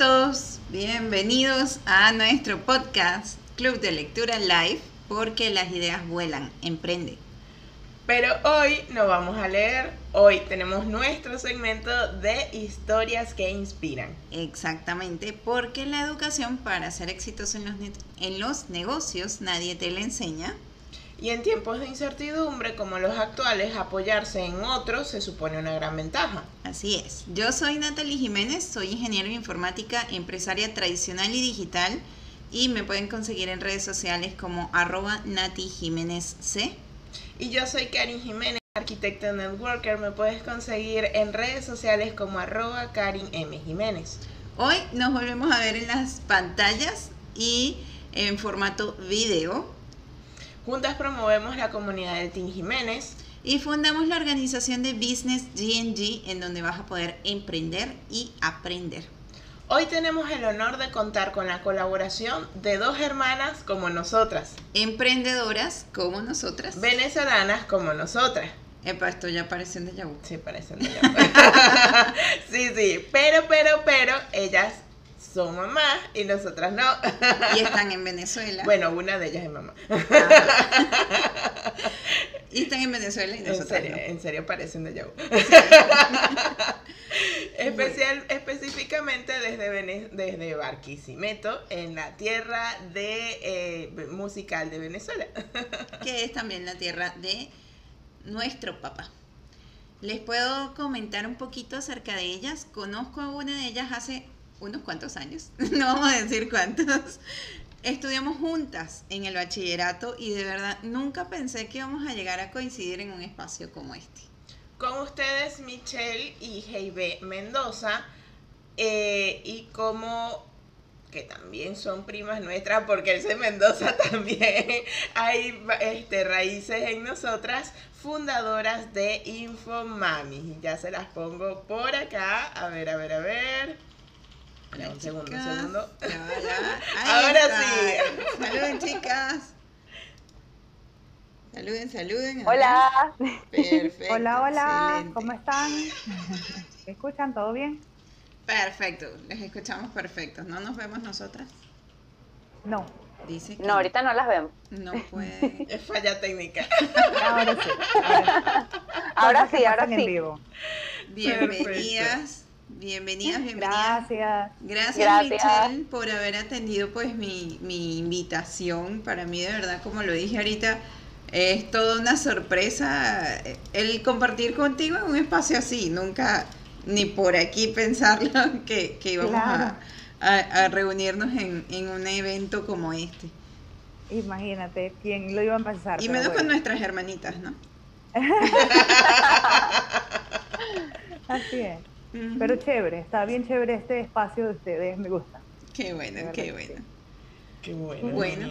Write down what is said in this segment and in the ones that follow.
todos, bienvenidos a nuestro podcast Club de Lectura Live, porque las ideas vuelan, emprende. Pero hoy no vamos a leer, hoy tenemos nuestro segmento de historias que inspiran. Exactamente, porque la educación para ser exitoso en los, en los negocios nadie te la enseña. Y en tiempos de incertidumbre como los actuales, apoyarse en otros se supone una gran ventaja. Así es. Yo soy Natalie Jiménez, soy ingeniero en informática, empresaria tradicional y digital y me pueden conseguir en redes sociales como arroba Nati Jiménez C. Y yo soy Karin Jiménez, arquitecta networker. Me puedes conseguir en redes sociales como arroba Karin M. Jiménez. Hoy nos volvemos a ver en las pantallas y en formato video Juntas promovemos la comunidad del Team Jiménez. Y fundamos la organización de Business GNG en donde vas a poder emprender y aprender. Hoy tenemos el honor de contar con la colaboración de dos hermanas como nosotras. Emprendedoras como nosotras. Venezolanas como nosotras. Epa, esto ya parece un déjà vu. Sí, parece un déjà vu. sí, sí. Pero, pero, pero, ellas son mamás y nosotras no. Y están en Venezuela. Bueno, una de ellas es mamá. Y están en Venezuela y nosotras en serio, no. En serio parecen de Yahoo. Especial, específicamente desde, desde Barquisimeto, en la tierra de eh, musical de Venezuela. Que es también la tierra de nuestro papá. Les puedo comentar un poquito acerca de ellas. Conozco a una de ellas hace unos cuantos años, no vamos a decir cuántos, estudiamos juntas en el bachillerato y de verdad nunca pensé que íbamos a llegar a coincidir en un espacio como este. Con ustedes Michelle y Heibe Mendoza eh, y como que también son primas nuestras, porque ese Mendoza también hay este, raíces en nosotras, fundadoras de Infomami. Ya se las pongo por acá. A ver, a ver, a ver un segundo, un segundo. Ahora sí. Saluden, chicas. Saluden, saluden. Hola. Perfecto. Hola, hola. ¿Cómo están? ¿Me escuchan? ¿Todo bien? Perfecto. Les escuchamos perfectos. ¿No nos vemos nosotras? No. Dice que no, ahorita no las vemos. No puede. Es falla técnica. Ahora sí. Ahora, sí, ahora sí. En vivo. Bienvenidas. Bienvenidas, bienvenidas. Gracias. Gracias, Michelle, por haber atendido pues mi, mi, invitación. Para mí, de verdad, como lo dije ahorita, es toda una sorpresa el compartir contigo en un espacio así. Nunca, ni por aquí pensarlo, que, que íbamos a, a, reunirnos en, en un evento como este. Imagínate, ¿quién lo iba a pensar? Y menos con nuestras hermanitas, ¿no? Así es. Pero chévere, está bien chévere este espacio de ustedes, me gusta. Qué bueno, qué bueno. Qué bueno. Bueno,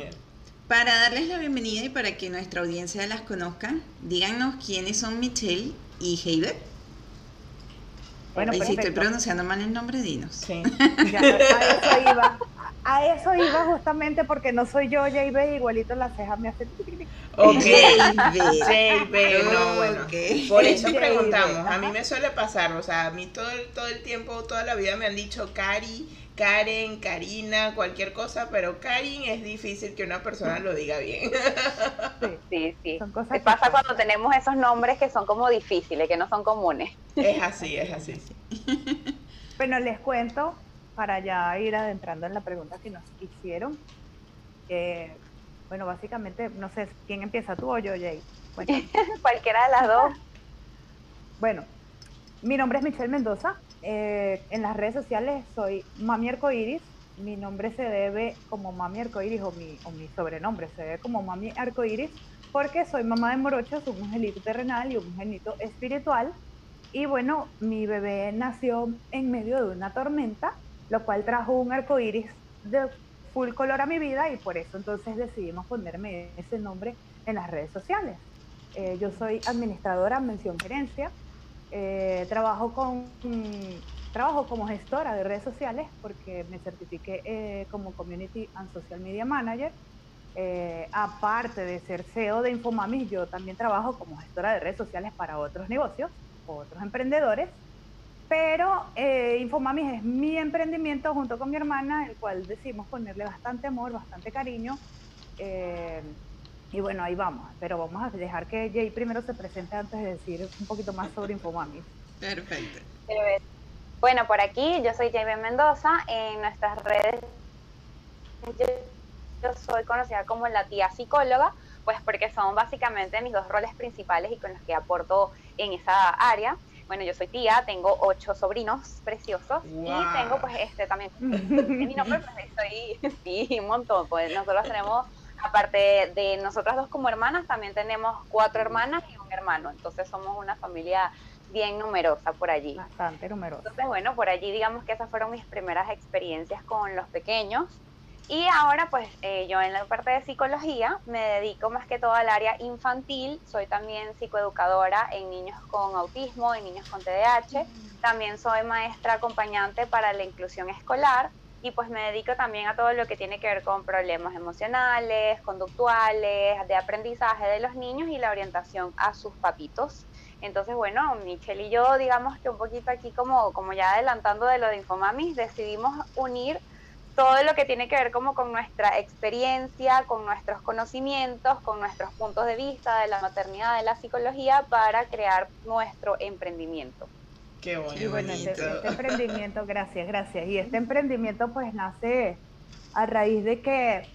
para darles la bienvenida y para que nuestra audiencia las conozca, díganos quiénes son Michelle y Heiber. Bueno, y si estoy pronunciando mal el nombre, dinos. Sí. Ya, a eso iba. A eso iba justamente porque no soy yo, JB, igualito las cejas me hacen... Ok, JB, no, bueno. Por eso preguntamos, a mí me suele pasar, o sea, a mí todo el, todo el tiempo, toda la vida me han dicho Cari, Karen, Karina, cualquier cosa, pero Karin es difícil que una persona lo diga bien. Sí, sí, sí. Son cosas ¿Qué pasa cuando tenemos esos nombres que son como difíciles, que no son comunes? Es así, es así. Bueno, les cuento, para ya ir adentrando en la pregunta que nos hicieron. Eh, bueno, básicamente, no sé, ¿quién empieza tú o yo, Jay? Cualquiera de las dos. Bueno, mi nombre es Michelle Mendoza. Eh, en las redes sociales soy Mami Arcoiris. Mi nombre se debe como Mami Arcoiris o mi, o mi sobrenombre se debe como Mami Arcoiris porque soy mamá de morochos, un angelito terrenal y un angelito espiritual. Y bueno, mi bebé nació en medio de una tormenta, lo cual trajo un arcoíris de full color a mi vida y por eso entonces decidimos ponerme ese nombre en las redes sociales. Eh, yo soy administradora, mención gerencia, eh, trabajo, con, trabajo como gestora de redes sociales porque me certifiqué eh, como Community and Social Media Manager. aparte de ser CEO de Infomami, yo también trabajo como gestora de redes sociales para otros negocios, otros emprendedores. Pero eh, Infomamis es mi emprendimiento junto con mi hermana, el cual decidimos ponerle bastante amor, bastante cariño. Eh, y bueno, ahí vamos. Pero vamos a dejar que Jay primero se presente antes de decir un poquito más sobre Infomamis. Perfecto. Bueno, por aquí yo soy Jay Mendoza. En nuestras redes yo soy conocida como la tía psicóloga, pues porque son básicamente mis dos roles principales y con los que aporto en esa área. Bueno, yo soy tía, tengo ocho sobrinos preciosos y tengo pues este también, mi nombre pues soy, sí, un montón, pues nosotros tenemos, aparte de nosotras dos como hermanas, también tenemos cuatro hermanas y un hermano, entonces somos una familia bien numerosa por allí. Bastante numerosa. Entonces, bueno, por allí digamos que esas fueron mis primeras experiencias con los pequeños. Y ahora pues eh, yo en la parte de psicología me dedico más que todo al área infantil, soy también psicoeducadora en niños con autismo, en niños con TDAH, también soy maestra acompañante para la inclusión escolar. Y pues me dedico también a todo lo que tiene que ver con problemas emocionales, conductuales, de aprendizaje de los niños y la orientación a sus papitos. Entonces, bueno, Michelle y yo, digamos que un poquito aquí como, como ya adelantando de lo de Infomamis, decidimos unir todo lo que tiene que ver como con nuestra experiencia, con nuestros conocimientos, con nuestros puntos de vista de la maternidad, de la psicología, para crear nuestro emprendimiento. Qué bonito. Y bueno, este, este, emprendimiento, gracias, gracias. Y este emprendimiento pues nace a raíz de que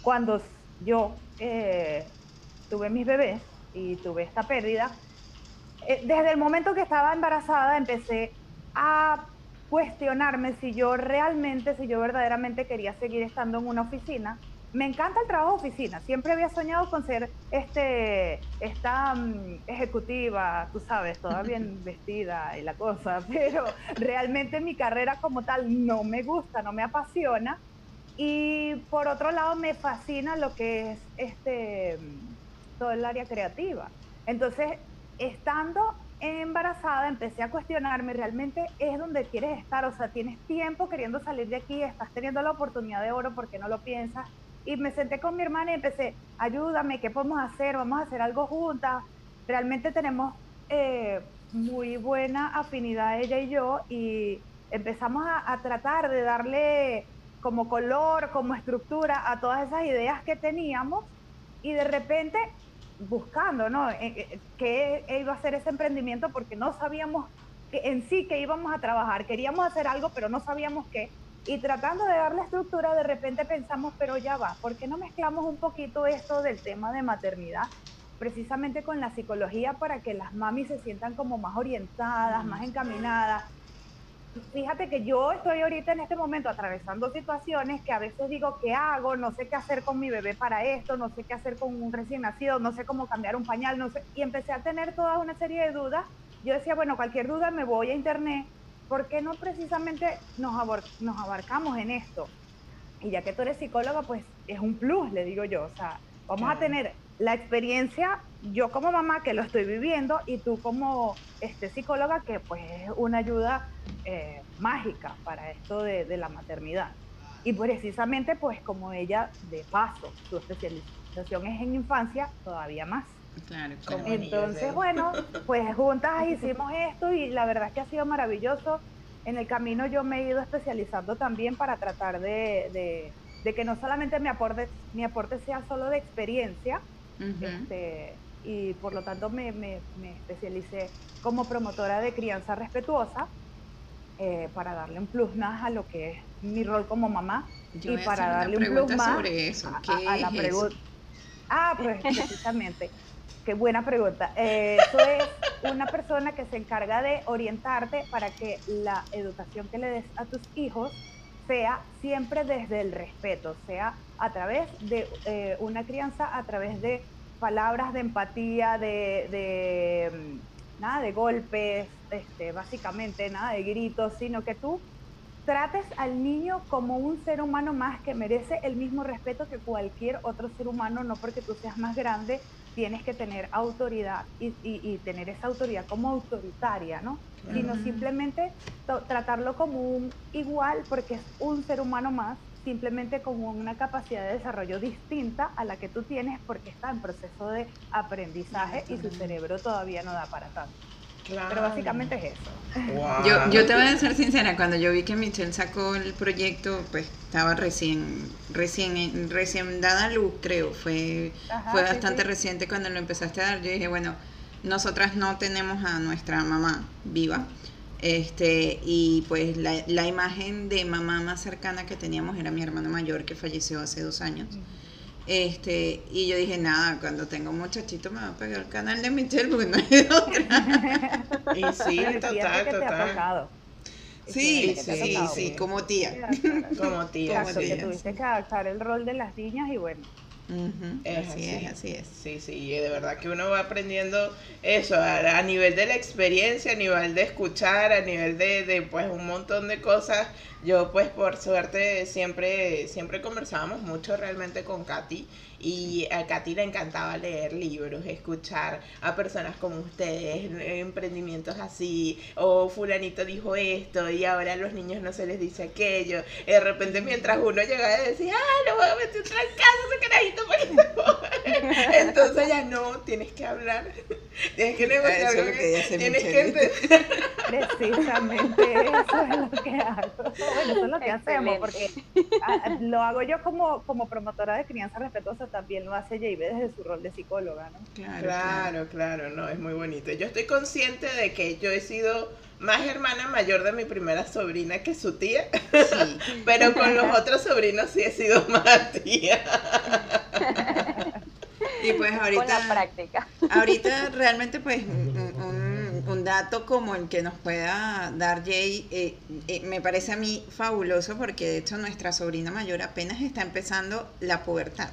cuando yo eh, tuve mis bebés y tuve esta pérdida, eh, desde el momento que estaba embarazada empecé a cuestionarme si yo realmente, si yo verdaderamente quería seguir estando en una oficina. Me encanta el trabajo de oficina, siempre había soñado con ser este, esta mm, ejecutiva, tú sabes, toda bien vestida y la cosa, pero realmente mi carrera como tal no me gusta, no me apasiona. Y por otro lado me fascina lo que es este, mm, todo el área creativa. Entonces, estando embarazada empecé a cuestionarme, realmente es donde quieres estar, o sea, tienes tiempo queriendo salir de aquí, estás teniendo la oportunidad de oro porque no lo piensas. Y me senté con mi hermana y empecé, ayúdame, ¿qué podemos hacer? Vamos a hacer algo juntas. Realmente tenemos eh, muy buena afinidad ella y yo y empezamos a, a tratar de darle como color, como estructura a todas esas ideas que teníamos y de repente buscando, ¿no? Eh, eh, ¿Qué iba a ser ese emprendimiento? Porque no sabíamos que en sí que íbamos a trabajar. Queríamos hacer algo, pero no sabíamos qué. Y tratando de darle estructura, de repente pensamos, pero ya va, ¿por qué no mezclamos un poquito esto del tema de maternidad? Precisamente con la psicología para que las mamis se sientan como más orientadas, más encaminadas, fíjate que yo estoy ahorita en este momento atravesando situaciones que a veces digo, ¿qué hago? No sé qué hacer con mi bebé para esto, no sé qué hacer con un recién nacido, no sé cómo cambiar un pañal, no sé. Y empecé a tener toda una serie de dudas. Yo decía, bueno, cualquier duda me voy a internet. ¿Por qué no precisamente nos, nos abarcamos en esto? Y ya que tú eres psicóloga, pues es un plus, le digo yo. O sea, vamos a tener la experiencia, yo como mamá que lo estoy viviendo y tú como este, psicóloga que pues es una ayuda eh, mágica para esto de, la maternidad. Y precisamente pues como ella de paso, su especialización es en infancia, todavía más. Claro, Entonces, bueno, pues juntas hicimos esto y la verdad es que ha sido maravilloso. En el camino yo me he ido especializando también para tratar de, de que no solamente mi aporte, mi aporte sea solo de experiencia, este, y por lo tanto me, me, especialicé como promotora de crianza respetuosa eh, para darle un plus más a lo que es mi rol como mamá y para darle un plus más sobre eso. a, la pregunta. Ah, pues precisamente. Qué buena pregunta. Eh, eso es una persona que se encarga de orientarte para que la educación que le des a tus hijos sea siempre desde el respeto, sea a través de eh, una crianza, a través de palabras de empatía, de, mm, nada de golpes, este, básicamente nada de gritos, sino que tú trates al niño como un ser humano más que merece el mismo respeto que cualquier otro ser humano, no porque tú seas más grande, tienes que tener autoridad y, tener esa autoridad como autoritaria, ¿no? Sino simplemente tratarlo como un igual porque es un ser humano más, simplemente como una capacidad de desarrollo distinta a la que tú tienes porque está en proceso de aprendizaje y su cerebro todavía no da para tanto. Pero básicamente es eso. Yo, yo te voy a ser sincera, cuando yo vi que Michelle sacó el proyecto, pues estaba recién, recién, recién dada a luz, creo, fue, fue bastante reciente cuando lo empezaste a dar. Yo dije, bueno, nosotras no tenemos a nuestra mamá viva. Este, y pues la, la imagen de mamá más cercana que teníamos era mi hermano mayor que falleció hace dos años. Este, y yo dije, nada, cuando tengo un muchachito me va a pegar el canal de Michelle porque no hay otra. y sí, total, total. Sí, sí, sí, como tía. Como tía. Exacto, que tuviste que adaptar el rol de las niñas y bueno, así, es, así es. Sí, sí, y de verdad que uno va aprendiendo eso a, nivel de la experiencia, a nivel de escuchar, a nivel de, de, pues un montón de cosas. Yo pues por suerte siempre, siempre conversábamos mucho realmente con Katy y a Katy le encantaba leer libros, escuchar a personas como ustedes, emprendimientos así, o fulanito dijo esto y ahora a los niños no se les dice aquello. Y de repente mientras uno llegaba a decir, ah, lo voy a meter otra casa, entonces ya no, tienes que hablar, tienes que negociar, eso es que tienes que entender. Precisamente eso es lo que hago. Bueno, eso es lo que hacemos, porque ah, lo hago yo como, como promotora de crianza respetuosa también lo hace JB desde su rol de psicóloga, ¿no? Claro, claro, no, es muy bonito. Yo estoy consciente de que yo he sido más hermana mayor de mi primera sobrina que su tía, pero con los otros sobrinos sí he sido más tía. y pues ahorita... Con la práctica. Ahorita realmente pues un, un, dato como el que nos pueda dar Jay eh, eh, me parece a mí fabuloso porque de hecho nuestra sobrina mayor apenas está empezando la pubertad.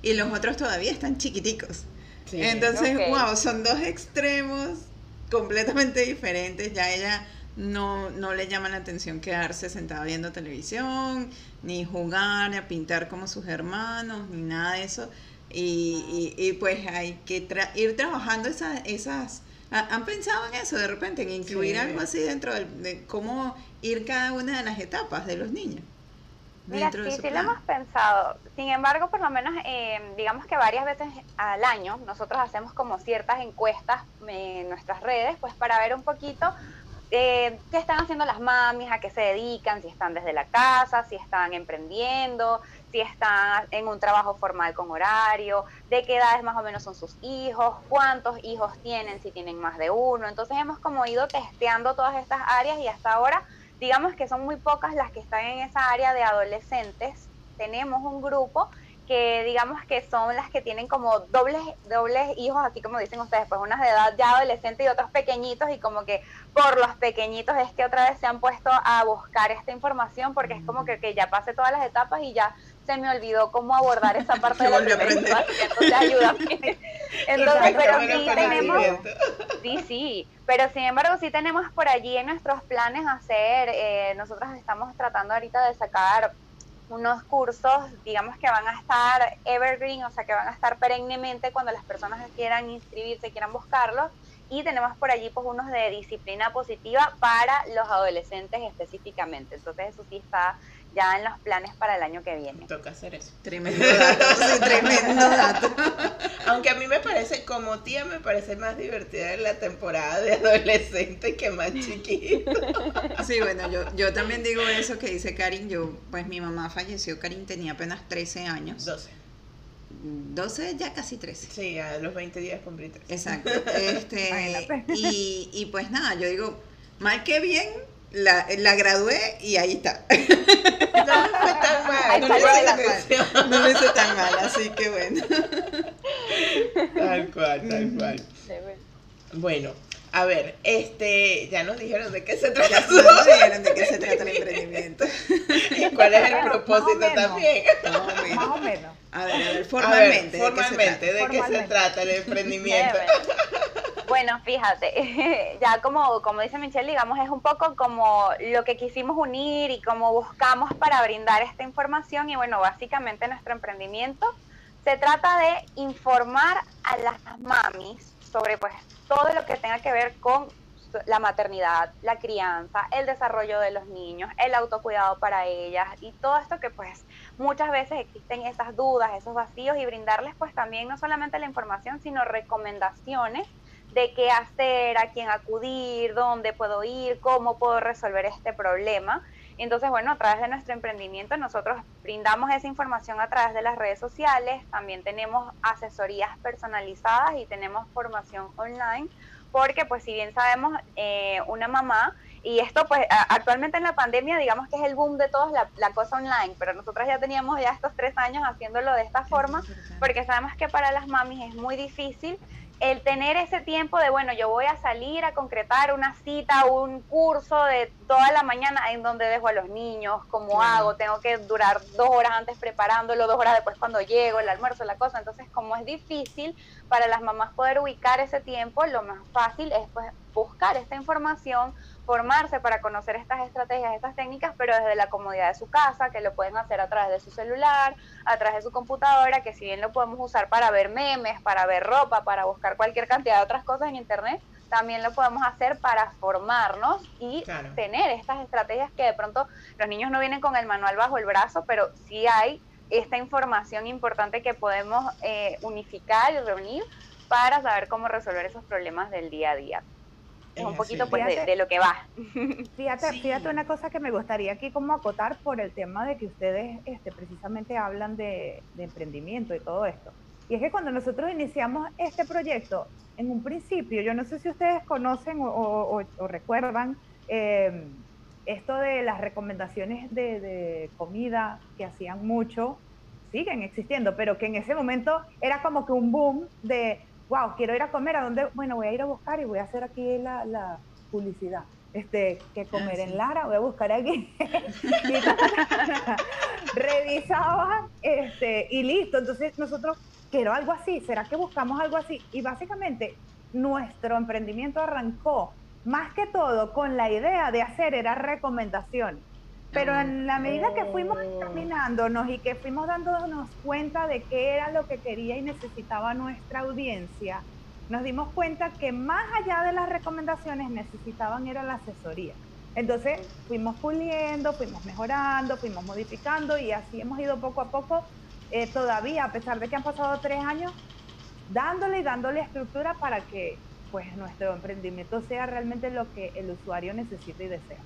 Y los otros todavía están chiquiticos. Entonces, wow, son dos extremos completamente diferentes. Ya ella no, no le llama la atención quedarse sentada viendo televisión, ni jugar, ni a pintar como sus hermanos, ni nada de eso. Y, y, pues hay que ir trabajando esas... esas ¿Han pensado en eso de repente, en incluir algo así dentro de cómo ir cada una de las etapas de los niños? Mira, sí, sí lo hemos pensado. Sin embargo, por lo menos, eh, digamos que varias veces al año nosotros hacemos como ciertas encuestas en nuestras redes, pues para ver un poquito eh, qué están haciendo las mamis, a qué se dedican, si están desde la casa, si están emprendiendo, si están en un trabajo formal con horario, de qué edades más o menos son sus hijos, cuántos hijos tienen, si tienen más de uno. Entonces hemos como ido testeando todas estas áreas y hasta ahora digamos que son muy pocas las que están en esa área de adolescentes. Tenemos un grupo que digamos que son las que tienen como dobles, dobles hijos, aquí como dicen ustedes, pues unas de edad ya adolescente y otros pequeñitos, y como que por los pequeñitos es que otra vez se han puesto a buscar esta información, porque es como que, que ya pasé todas las etapas y ya se me olvidó cómo abordar esa parte de la primera entonces ayúdame. Entonces, pero sí tenemos, sí, sí, pero sin embargo sí tenemos por allí en nuestros planes hacer, eh, nosotros estamos tratando ahorita de sacar unos cursos, digamos que van a estar evergreen, o sea, que van a estar perennemente cuando las personas quieran inscribirse, quieran buscarlos. Y tenemos por allí pues unos de disciplina positiva para los adolescentes específicamente. Entonces eso sí está ya en los planes para el año que viene. Toca hacer eso. Tremendo dato, sí, tremendo dato. Aunque a mí me parece, como tía, me parece más divertida en la temporada de adolescente que más chiquito. Sí, bueno, yo, yo también digo eso que dice Karin. Yo, pues mi mamá falleció, Karin tenía apenas 13 años. 12. 12, ya casi 13. Sí, a los 20 días cumplí 13. Exacto. Este, y, y pues nada, yo digo, mal que bien, la, la gradué y ahí está. No me fue tan mal. No, me mal. no me hice tan mal, así que bueno. Tal cual, tal cual. Bueno, a ver, este, ya nos dijeron de qué se trata. Ya nos dijeron de qué se trata el emprendimiento. ¿Y cuál es el propósito también? Más o menos. A ver, a ver, formalmente. formalmente, ¿de qué se trata el emprendimiento? Bueno, fíjate, ya como, como dice Michelle, digamos, es un poco como lo que quisimos unir y como buscamos para brindar esta información y bueno, básicamente nuestro emprendimiento se trata de informar a las mamis sobre pues todo lo que tenga que ver con la maternidad, la crianza, el desarrollo de los niños, el autocuidado para ellas y todo esto que pues muchas veces existen esas dudas, esos vacíos y brindarles pues también no solamente la información, sino recomendaciones de qué hacer, a quién acudir, dónde puedo ir, cómo puedo resolver este problema. Entonces, bueno, a través de nuestro emprendimiento nosotros brindamos esa información a través de las redes sociales, también tenemos asesorías personalizadas y tenemos formación online, porque pues si bien sabemos, eh, una mamá, y esto pues actualmente en la pandemia digamos que es el boom de todos la, la cosa online, pero nosotros ya teníamos ya estos tres años haciéndolo de esta forma, porque sabemos que para las mamis es muy difícil el tener ese tiempo de, bueno, yo voy a salir a concretar una cita, un curso de toda la mañana en donde dejo a los niños, cómo hago, tengo que durar dos horas antes preparándolo, dos horas después cuando llego, el almuerzo, la cosa. Entonces, como es difícil para las mamás poder ubicar ese tiempo, lo más fácil es pues buscar esta información, formarse para conocer estas estrategias, estas técnicas, pero desde la comodidad de su casa, que lo pueden hacer a través de su celular, a través de su computadora, que si bien lo podemos usar para ver memes, para ver ropa, para buscar cualquier cantidad de otras cosas en Internet, también lo podemos hacer para formarnos y tener estas estrategias que de pronto los niños no vienen con el manual bajo el brazo, pero sí hay esta información importante que podemos eh, unificar y reunir para saber cómo resolver esos problemas del día a día es un poquito pues de, lo que va. Fíjate, fíjate una cosa que me gustaría aquí como acotar por el tema de que ustedes este, precisamente hablan de, emprendimiento y todo esto. Y es que cuando nosotros iniciamos este proyecto, en un principio, yo no sé si ustedes conocen o, recuerdan em, esto de las recomendaciones de, de comida que hacían mucho, siguen existiendo, pero que en ese momento era como que un boom de wow, quiero ir a comer, ¿a dónde? Bueno, voy a ir a buscar y voy a hacer aquí la, publicidad. Este, que comer ah, en Lara, voy a buscar aquí. Revisaba este, y listo. Entonces nosotros, quiero algo así, ¿será que buscamos algo así? Y básicamente nuestro emprendimiento arrancó más que todo con la idea de hacer era recomendaciones. Pero en la medida que fuimos examinándonos y que fuimos dándonos cuenta de qué era lo que quería y necesitaba nuestra audiencia, nos dimos cuenta que más allá de las recomendaciones necesitaban era la asesoría. Entonces fuimos puliendo, fuimos mejorando, fuimos modificando y así hemos ido poco a poco, eh, todavía a pesar de que han pasado tres años, dándole y dándole estructura para que pues nuestro emprendimiento sea realmente lo que el usuario necesita y desea.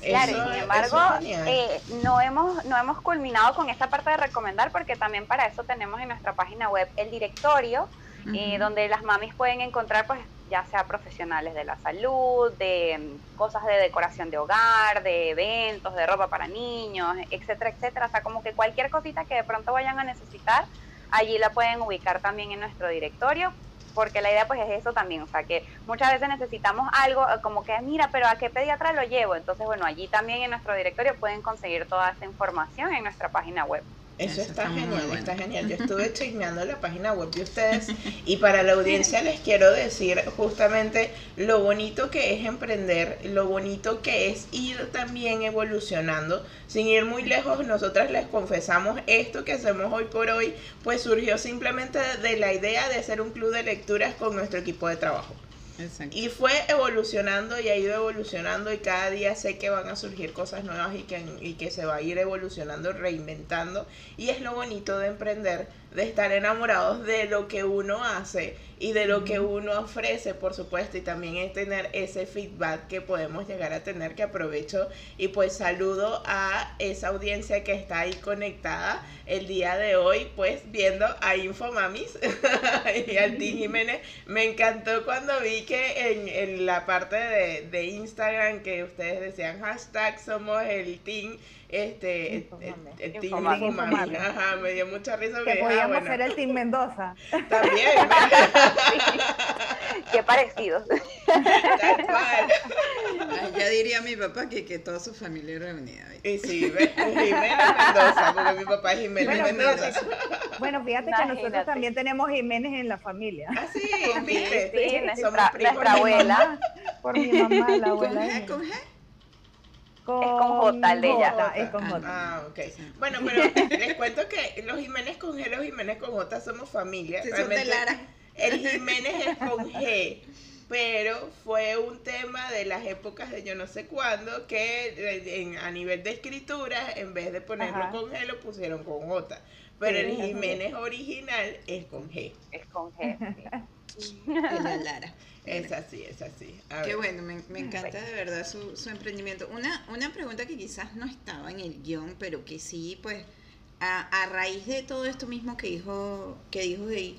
Claro, sin embargo, eh, no, hemos, no hemos culminado con esta parte de recomendar porque también para eso tenemos en nuestra página web el directorio, eh, donde las mamis pueden encontrar pues ya sea profesionales de la salud, de mm, cosas de decoración de hogar, de eventos, de ropa para niños, etcétera, etcétera. O sea, como que cualquier cosita que de pronto vayan a necesitar, allí la pueden ubicar también en nuestro directorio porque la idea pues es eso también, o sea que muchas veces necesitamos algo eh, como que, mira, pero ¿a qué pediatra lo llevo? Entonces, bueno, allí también en nuestro directorio pueden conseguir toda esta información en nuestra página web. Eso, está, genial, está genial. Yo estuve chequeando la página web de ustedes y para la audiencia les quiero decir justamente lo bonito que es emprender, lo bonito que es ir también evolucionando. Sin ir muy lejos, nosotras les confesamos esto que hacemos hoy por hoy, pues surgió simplemente de la idea de hacer un club de lecturas con nuestro equipo de trabajo. Y fue evolucionando y ha ido evolucionando y cada día sé que van a surgir cosas nuevas y que, y que se va a ir evolucionando, reinventando. Y es lo bonito de emprender, de estar enamorados de lo que uno hace y de lo que uno ofrece, por supuesto, y también es tener ese feedback que podemos llegar a tener, que aprovecho y pues saludo a esa audiencia que está ahí conectada el día de hoy, pues viendo a Infomamis y al Team Jiménez. Me encantó cuando vi que en, en la parte de, de Instagram que ustedes decían hashtag somos el Team este, el, Team Ajá, me dio mucha risa. Que, podíamos ser el Team Mendoza. También. Qué parecido. ya diría mi papá que, que toda su familia era reunida. Y sí, Jiménez Mendoza, porque mi papá es Jiménez Mendoza. bueno, fíjate que nosotros también tenemos Jiménez en la familia. Ah, sí, viste. Sí, nuestra, nuestra abuela. Por mi mamá, la abuela. ¿Con G? Con es con J el de ella. Es con J. Ah, ok. Bueno, pero les cuento que los Jiménez con G, los Jiménez con J somos familia. Sí, son de Lara. El Jiménez es con G. Pero fue un tema de las épocas de yo no sé cuándo que eh, a nivel de escritura, en vez de ponerlo con G, lo pusieron con J. Pero el Jiménez original es con G. Es con G. Elia Lara. Es así, es así. A Qué ver. bueno, me, me encanta de verdad su, su emprendimiento. Una, una pregunta que quizás no estaba en el guion, pero que sí, pues, a, a raíz de todo esto mismo que dijo, que dijo de,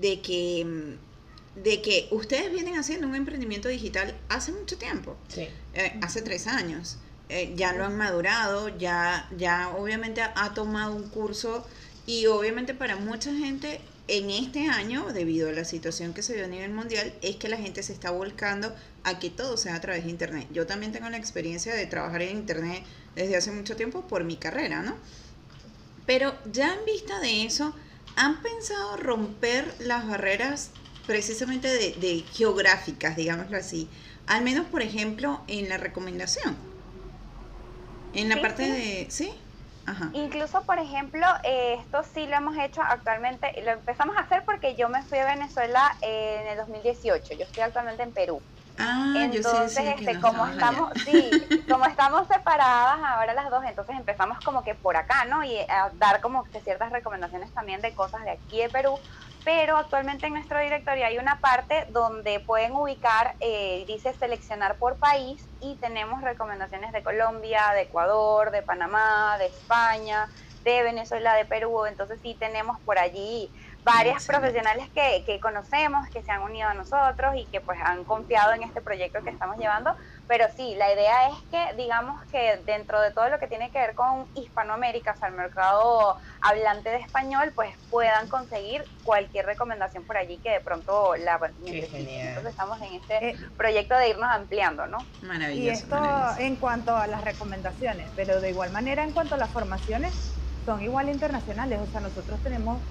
de que mm, de que ustedes vienen haciendo un emprendimiento digital hace mucho tiempo, Sí. eh, hace tres años. Eh, ya lo han madurado, ya, ya obviamente ha, ha tomado un curso y obviamente para mucha gente en este año, debido a la situación que se dio a nivel mundial, es que la gente se está volcando a que todo sea a través de Internet. Yo también tengo la experiencia de trabajar en Internet desde hace mucho tiempo por mi carrera, ¿no? Pero ya en vista de eso, ¿han pensado romper las barreras precisamente de, de geográficas, digámoslo así? Al menos, por ejemplo, en la recomendación. En la Sí, parte sí. de... ¿Sí? Ajá. Incluso, por ejemplo, eh, esto sí lo hemos hecho actualmente, lo empezamos a hacer porque yo me fui a Venezuela en el 2018, yo estoy actualmente en Perú. Ah, yo sí entonces, este, como allá. estamos, sí, como estamos separadas ahora las dos, entonces empezamos como que por acá, ¿no? Y a dar como que ciertas recomendaciones también de cosas de aquí de Perú, pero actualmente en nuestro directorio hay una parte donde pueden ubicar, eh, dice seleccionar por país y tenemos recomendaciones de Colombia, de Ecuador, de Panamá, de España, de Venezuela, de Perú, entonces sí tenemos por allí varias profesionales que, que conocemos, que se han unido a nosotros y que pues han confiado en este proyecto que estamos llevando, pero sí, la idea es que digamos que dentro de todo lo que tiene que ver con Hispanoamérica, o sea, el mercado hablante de español, pues puedan conseguir cualquier recomendación por allí que de pronto la genial. Entonces estamos en este Eh, proyecto de irnos ampliando, ¿no? Y Maravilloso, esto maravilloso. en cuanto a las recomendaciones, pero de igual manera en cuanto a las formaciones, son igual internacionales. O sea, nosotros tenemos,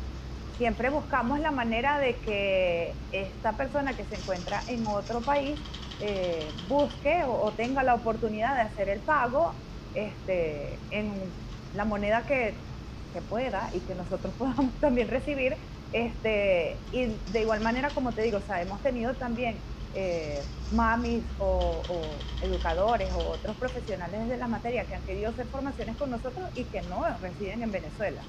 siempre buscamos la manera de que esta persona que se encuentra en otro país eh, busque o, tenga la oportunidad de hacer el pago este, en la moneda que, que pueda y que nosotros podamos también recibir. Este, y de igual manera, como te digo, o sea, hemos tenido también eh, mamis o, o educadores o otros profesionales de la materia que han querido hacer formaciones con nosotros y que no residen en Venezuela.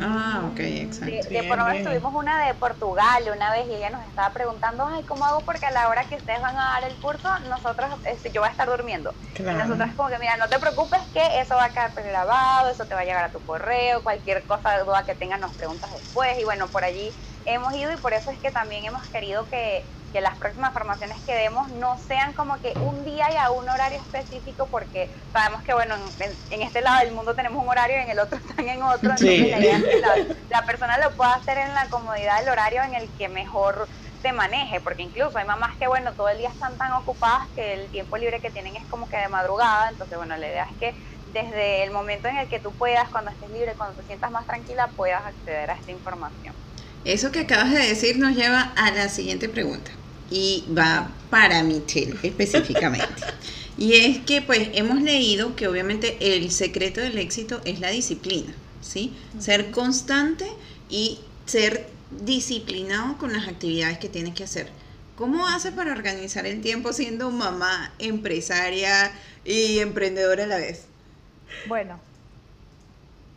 Ah, ok, De, exacto. de por lo menos tuvimos una de Portugal una vez y ella nos estaba preguntando, ay, ¿cómo hago? Porque a la hora que ustedes van a dar el curso, nosotros, este, yo voy a estar durmiendo. Y Claro. nosotros como que, mira, no te preocupes que eso va a quedar grabado, eso te va a llegar a tu correo, cualquier cosa, duda que tengan nos preguntas después. Y bueno, por allí hemos ido y por eso es que también hemos querido que, que las próximas formaciones que demos no sean como que un día y a un horario específico, porque sabemos que, bueno, en, en este lado del mundo tenemos un horario y en el otro están en otro. Entonces la idea es que la, la persona lo pueda hacer en la comodidad del horario en el que mejor se maneje, porque incluso hay mamás que, bueno, todo el día están tan ocupadas que el tiempo libre que tienen es como que de madrugada, entonces, bueno, la idea es que desde el momento en el que tú puedas, cuando estés libre, cuando te sientas más tranquila, puedas acceder a esta información. Eso que acabas de decir nos lleva a la siguiente pregunta y va para Michelle específicamente. Y es que pues hemos leído que obviamente el secreto del éxito es la disciplina, ¿sí? Ser constante y ser disciplinado con las actividades que tienes que hacer. ¿Cómo hace para organizar el tiempo siendo mamá, empresaria y emprendedora a la vez? Bueno.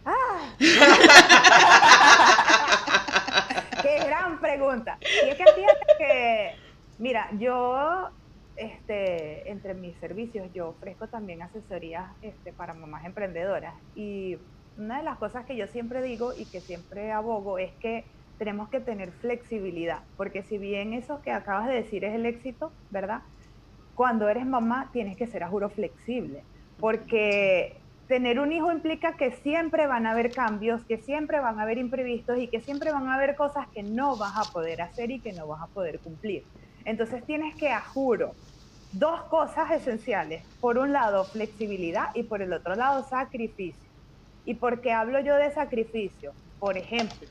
¡Ah! ¡Qué gran pregunta! Y es que fíjate que, mira, yo, este, entre mis servicios, yo ofrezco también asesorías este, para mamás emprendedoras. Y una de las cosas que yo siempre digo y que siempre abogo es que tenemos que tener flexibilidad, porque si bien eso que acabas de decir es el éxito, ¿verdad? Cuando eres mamá tienes que ser a juro flexible, porque tener un hijo implica que siempre van a haber cambios, que siempre van a haber imprevistos y que siempre van a haber cosas que no vas a poder hacer y que no vas a poder cumplir. Entonces tienes que, a juro, dos cosas esenciales. Por un lado, flexibilidad y por el otro lado, sacrificio. ¿Y por qué hablo yo de sacrificio? Por ejemplo,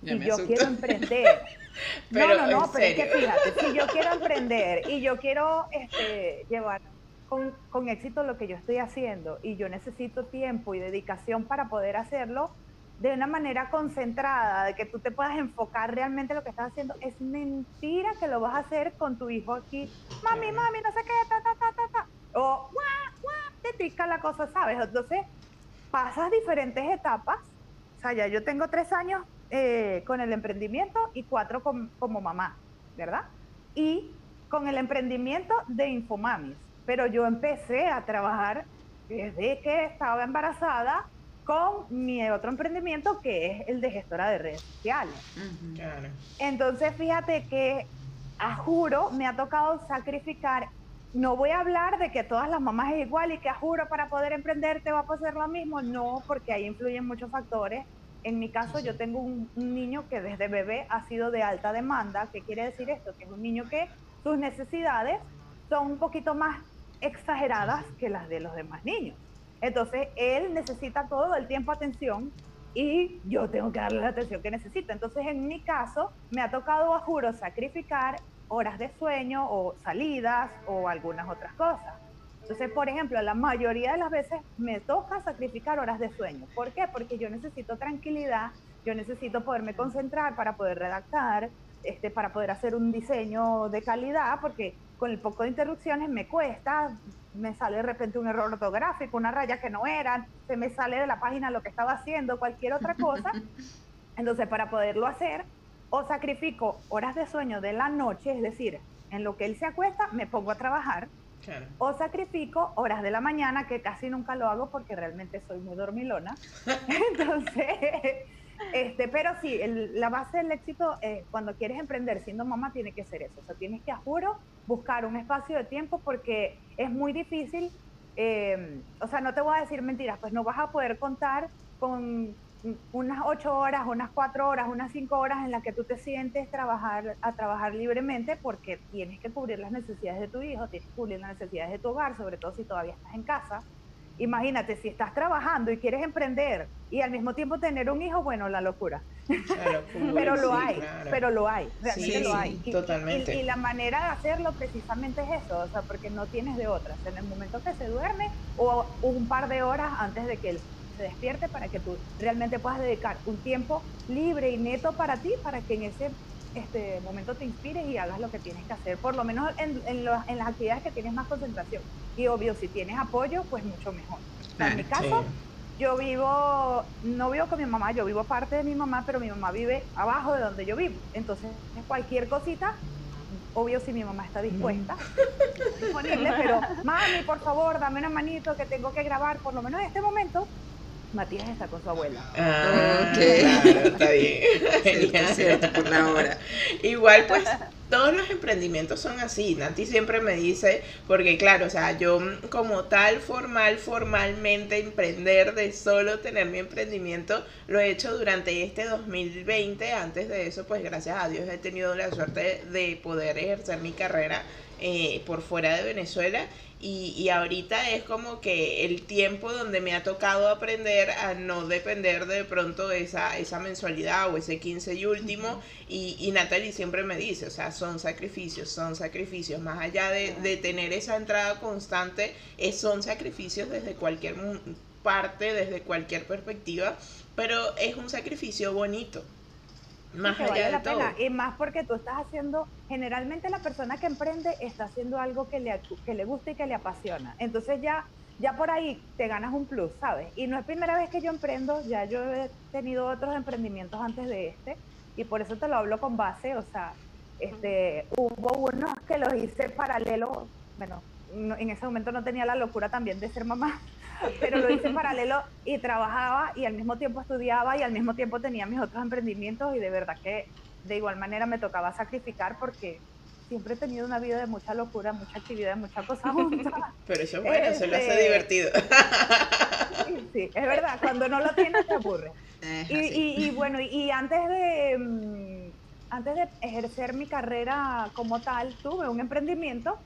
Ya si yo quiero emprender. Pero, no, no, no, pero es que fíjate, si yo quiero emprender y yo quiero este, llevar con, con éxito lo que yo estoy haciendo y yo necesito tiempo y dedicación para poder hacerlo de una manera concentrada, de que tú te puedas enfocar realmente en lo que estás haciendo, es mentira que lo vas a hacer con tu hijo aquí, mami, mami, no sé qué, ta, ta, ta, ta, ta, o guau, guau, te pica la cosa, ¿sabes? Entonces, pasas diferentes etapas, o sea, ya yo tengo tres años eh, con el emprendimiento y cuatro com- como mamá. ¿verdad? Y con el emprendimiento de Infomamis. Pero yo empecé a trabajar desde que estaba embarazada con mi otro emprendimiento que es el de gestora de redes sociales. Claro. Entonces, fíjate que a juro me ha tocado sacrificar. No voy a hablar de que todas las mamás es igual y que a juro para poder emprender te va a pasar lo mismo. No, porque ahí influyen muchos factores. En mi caso, yo tengo un, un, niño que desde bebé ha sido de alta demanda. ¿Qué quiere decir esto? Que es un niño que sus necesidades son un poquito más exageradas que las de los demás niños. Entonces, él necesita todo el tiempo atención y yo tengo que darle la atención que necesita. Entonces, en mi caso, me ha tocado, a juro, sacrificar horas de sueño o salidas o algunas otras cosas. Entonces, por ejemplo, la mayoría de las veces me toca sacrificar horas de sueño. ¿Por qué? Porque yo necesito tranquilidad, yo necesito poderme concentrar para poder redactar, este, para poder hacer un diseño de calidad, porque con el poco de interrupciones me cuesta, me sale de repente un error ortográfico, una raya que no era, se me sale de la página lo que estaba haciendo, cualquier otra cosa. Entonces, para poderlo hacer, o sacrifico horas de sueño de la noche, es decir, en lo que él se acuesta, me pongo a trabajar, o sacrifico horas de la mañana, que casi nunca lo hago porque realmente soy muy dormilona. Entonces, este, pero sí, la base del éxito eh, cuando quieres emprender siendo mamá tiene que ser eso. O sea, tienes que, a juro, buscar un espacio de tiempo porque es muy difícil. Eh, o sea, no te voy a decir mentiras, pues no vas a poder contar con unas ocho horas, unas cuatro horas, unas cinco horas en las que tú te sientes trabajar, a trabajar libremente porque tienes que cubrir las necesidades de tu hijo, tienes que cubrir las necesidades de tu hogar, sobre todo si todavía estás en casa. Imagínate, si estás trabajando y quieres emprender y al mismo tiempo tener un hijo, bueno, la locura. pero lo hay, pero lo hay, realmente lo hay. totalmente. Y, la manera de hacerlo precisamente es eso, o sea, porque no tienes de otras. En el momento que se duerme o un par de horas antes de que él se despierte para que tú realmente puedas dedicar un tiempo libre y neto para ti, para que en ese este momento te inspires y hagas lo que tienes que hacer, por lo menos en, en, en las actividades que tienes más concentración. Y obvio, si tienes apoyo, pues mucho mejor. en mi caso, yo vivo, no vivo con mi mamá, yo vivo parte de mi mamá, pero mi mamá vive abajo de donde yo vivo. Entonces, cualquier cosita, obvio si mi mamá está dispuesta, disponible, pero mami, por favor, dame una manito que tengo que grabar, por lo menos en este momento, Matías está con su abuela. Ah, ok. está bien. por la hora. Igual, pues, todos los emprendimientos son así. Nati siempre me dice, porque claro, o sea, yo como tal, formal, formalmente emprender de solo tener mi emprendimiento, lo he hecho durante este 2020. Antes de eso, pues, gracias a Dios he tenido la suerte de poder ejercer mi carrera eh, por fuera de Venezuela y, y, ahorita es como que el tiempo donde me ha tocado aprender a no depender de pronto esa, esa mensualidad o ese 15 y último. Y, y Natalie siempre me dice, o sea, son sacrificios, son sacrificios. Más allá de, de tener esa entrada constante, es, son sacrificios desde cualquier parte, desde cualquier perspectiva, pero es un sacrificio bonito. Más allá de la Pena. Y más porque tú estás haciendo, generalmente la persona que emprende está haciendo algo que le, que le gusta y que le apasiona. Entonces ya, ya por ahí te ganas un plus, ¿sabes? Y no es primera vez que yo emprendo, ya yo he tenido otros emprendimientos antes de este y por eso te lo hablo con base, o sea, este, hubo unos que los hice paralelo, bueno, en ese momento no tenía la locura también de ser mamá, pero lo hice en paralelo y trabajaba y al mismo tiempo estudiaba y al mismo tiempo tenía mis otros emprendimientos y de verdad que de igual manera me tocaba sacrificar porque siempre he tenido una vida de mucha locura, mucha actividad, mucha cosa juntas. Pero eso es bueno, se lo hace este, divertido. Sí, es verdad, cuando no lo tienes te aburre. Y, y, bueno, y antes de, mm, antes de ejercer mi carrera como tal, tuve un emprendimiento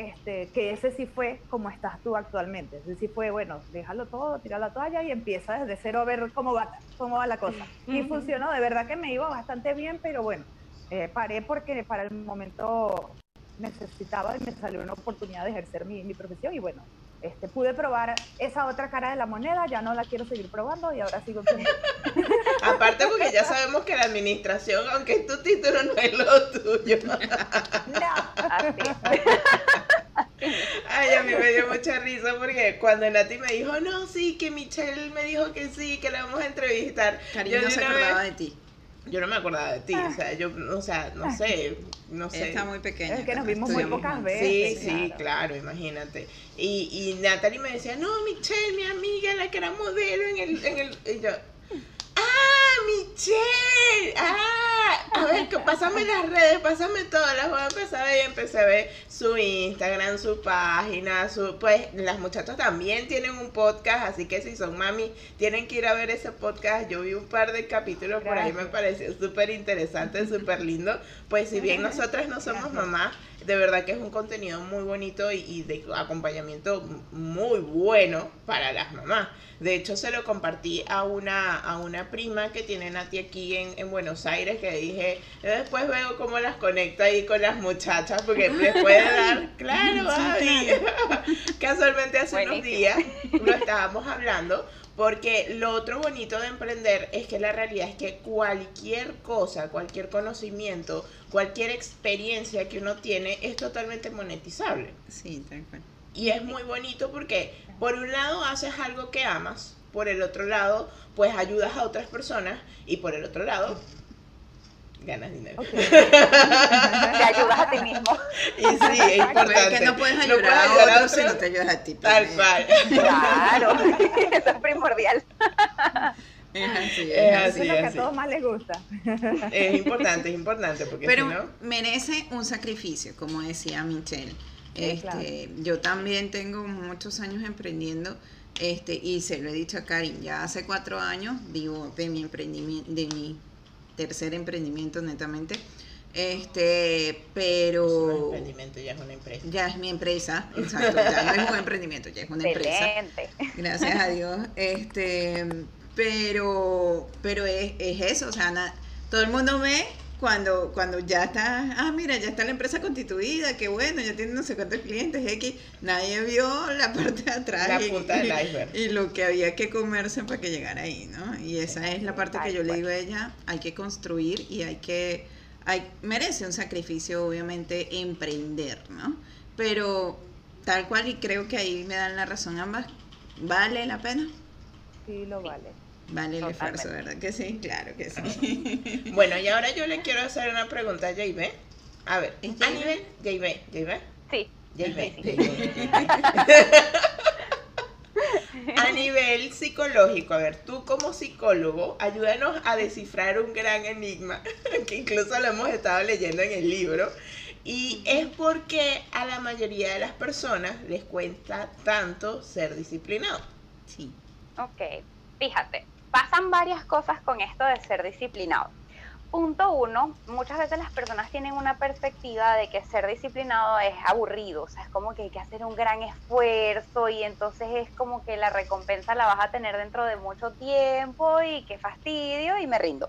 este, que ese sí fue como estás tú actualmente. Ese sí fue, bueno, déjalo todo, tira la toalla y empieza desde cero a ver cómo va, cómo va la cosa. Y funcionó, de verdad que me iba bastante bien, pero bueno, eh, paré porque para el momento necesitaba y me salió una oportunidad de ejercer mi, mi profesión y bueno, este, pude probar esa otra cara de la moneda, ya no la quiero seguir probando y ahora sigo Aparte porque ya sabemos que la administración, aunque es tu título, no es lo tuyo. no, así. Ay, a mí me dio mucha risa porque cuando Nati me dijo, no, sí, que Michelle me dijo que sí, que la vamos a entrevistar. Cariño, no se acordaba de ti. Yo no me acordaba de ti, o sea, yo, o sea, no sé, no sé. Está muy pequeña. Es que nos vimos muy pocas veces. Sí, sí, claro, imagínate. Y, y Natalie me decía, no, Michelle, mi amiga, la que era modelo en el, en el, y yo, ah, Michelle, ah, a ver, pásame las redes, pásame todas, las voy a empezar a ver y empecé a ver su Instagram, su página, su, pues, las muchachas también tienen un podcast, así que si son mami, tienen que ir a ver ese podcast, yo vi un par de capítulos por ahí, me Gracias. pareció súper interesante, súper lindo, pues si bien nosotras no somos mamás, de verdad que es un contenido muy bonito y, y de acompañamiento muy bueno para las mamás. De hecho, se lo compartí a una, a una prima que tiene Nati aquí en, en Buenos Aires, que dije, "Yo después veo cómo las conecta ahí con las muchachas, porque les puede dar, claro. Casualmente hace unos días lo estábamos hablando, porque lo otro bonito de emprender es que la realidad es que cualquier cosa, cualquier conocimiento, cualquier experiencia que uno tiene es totalmente monetizable. Sí, tal cual. Y es muy bonito porque por un lado haces algo que amas, por el otro lado pues ayudas a otras personas y por el otro lado ganas dinero. Te ayudas a ti mismo. Y sí, es importante. Porque que no puedes No ayudar puedes a ayudar a otros si no te ayudas a ti. Tal primero. cual. Claro, eso es primordial. Es así, Es es así. es lo que a todos más les gusta. Es importante, es importante porque Pero si no... merece un sacrificio, como decía Michelle. Sí, Este, claro. Yo también tengo muchos años emprendiendo este, y se lo he dicho a Karin, ya hace cuatro años vivo de mi emprendimiento, de mi tercer emprendimiento netamente. Este, Es un pero emprendimiento, ya es una empresa. ya es mi empresa, exacto, ya no es un emprendimiento, ya es una empresa. Excelente. Gracias a Dios. Este, pero, pero es, es eso, o sea, na- todo el mundo ve cuando, cuando ya está, ah, mira, ya está la empresa constituida, qué bueno, ya tiene no sé cuántos clientes, X, nadie vio la parte de atrás La y, punta del iceberg. y lo que había que comerse para que llegara ahí, ¿no? Y esa es la parte que yo le digo a ella, hay que construir y hay que, hay, merece un sacrificio, obviamente, emprender, ¿no? Pero tal cual, y creo que ahí me dan la razón ambas, ¿vale la pena? Sí, lo vale. Vale el Totalmente. esfuerzo, ¿verdad? Que sí, claro que sí. Bueno, y ahora yo le quiero hacer una pregunta a JB. A ver, ¿Es a nivel JB, JB, Sí. JB. A nivel psicológico, a ver, tú como psicólogo, ayúdanos a descifrar un gran enigma, que incluso lo hemos estado leyendo en el libro, y es porque a la mayoría de las personas les cuesta tanto ser disciplinado. Sí. Ok, fíjate, pasan varias cosas con esto de ser disciplinado. Punto uno, muchas veces las personas tienen una perspectiva de que ser disciplinado es aburrido, o sea, es como que hay que hacer un gran esfuerzo y entonces es como que la recompensa la vas a tener dentro de mucho tiempo y qué fastidio y me rindo.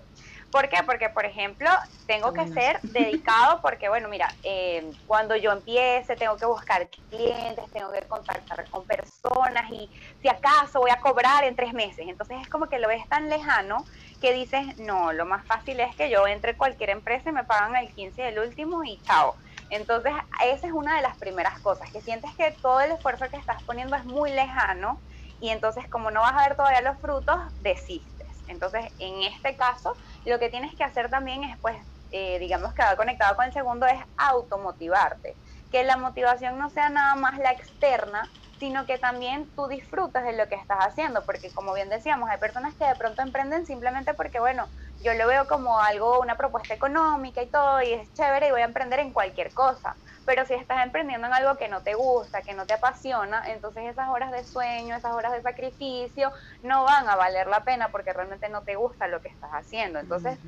¿Por qué? Porque, por ejemplo, tengo que ser dedicado porque, bueno, mira, eh, cuando yo empiece tengo que buscar clientes, tengo que contactar con personas y si acaso voy a cobrar en tres meses. Entonces es como que lo ves tan lejano que dices, no, lo más fácil es que yo entre cualquier empresa y me pagan el 15 del último y chao. Entonces esa es una de las primeras cosas, que sientes que todo el esfuerzo que estás poniendo es muy lejano y entonces como no vas a ver todavía los frutos, desistes. Entonces en este caso lo que tienes que hacer también es pues, eh, digamos que va conectado con el segundo, es automotivarte. Que la motivación no sea nada más la externa, sino que también tú disfrutas de lo que estás haciendo, porque como bien decíamos, hay personas que de pronto emprenden simplemente porque, bueno, yo lo veo como algo, una propuesta económica y todo, y es chévere y voy a emprender en cualquier cosa. Pero si estás emprendiendo en algo que no te gusta, que no te apasiona, entonces esas horas de sueño, esas horas de sacrificio, no van a valer la pena porque realmente no te gusta lo que estás haciendo. Entonces,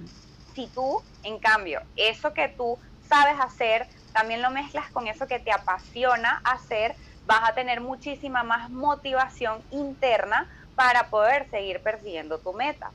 si tú, en cambio, eso que tú sabes hacer, también lo mezclas con eso que te apasiona hacer, vas a tener muchísima más motivación interna para poder seguir persiguiendo tu meta.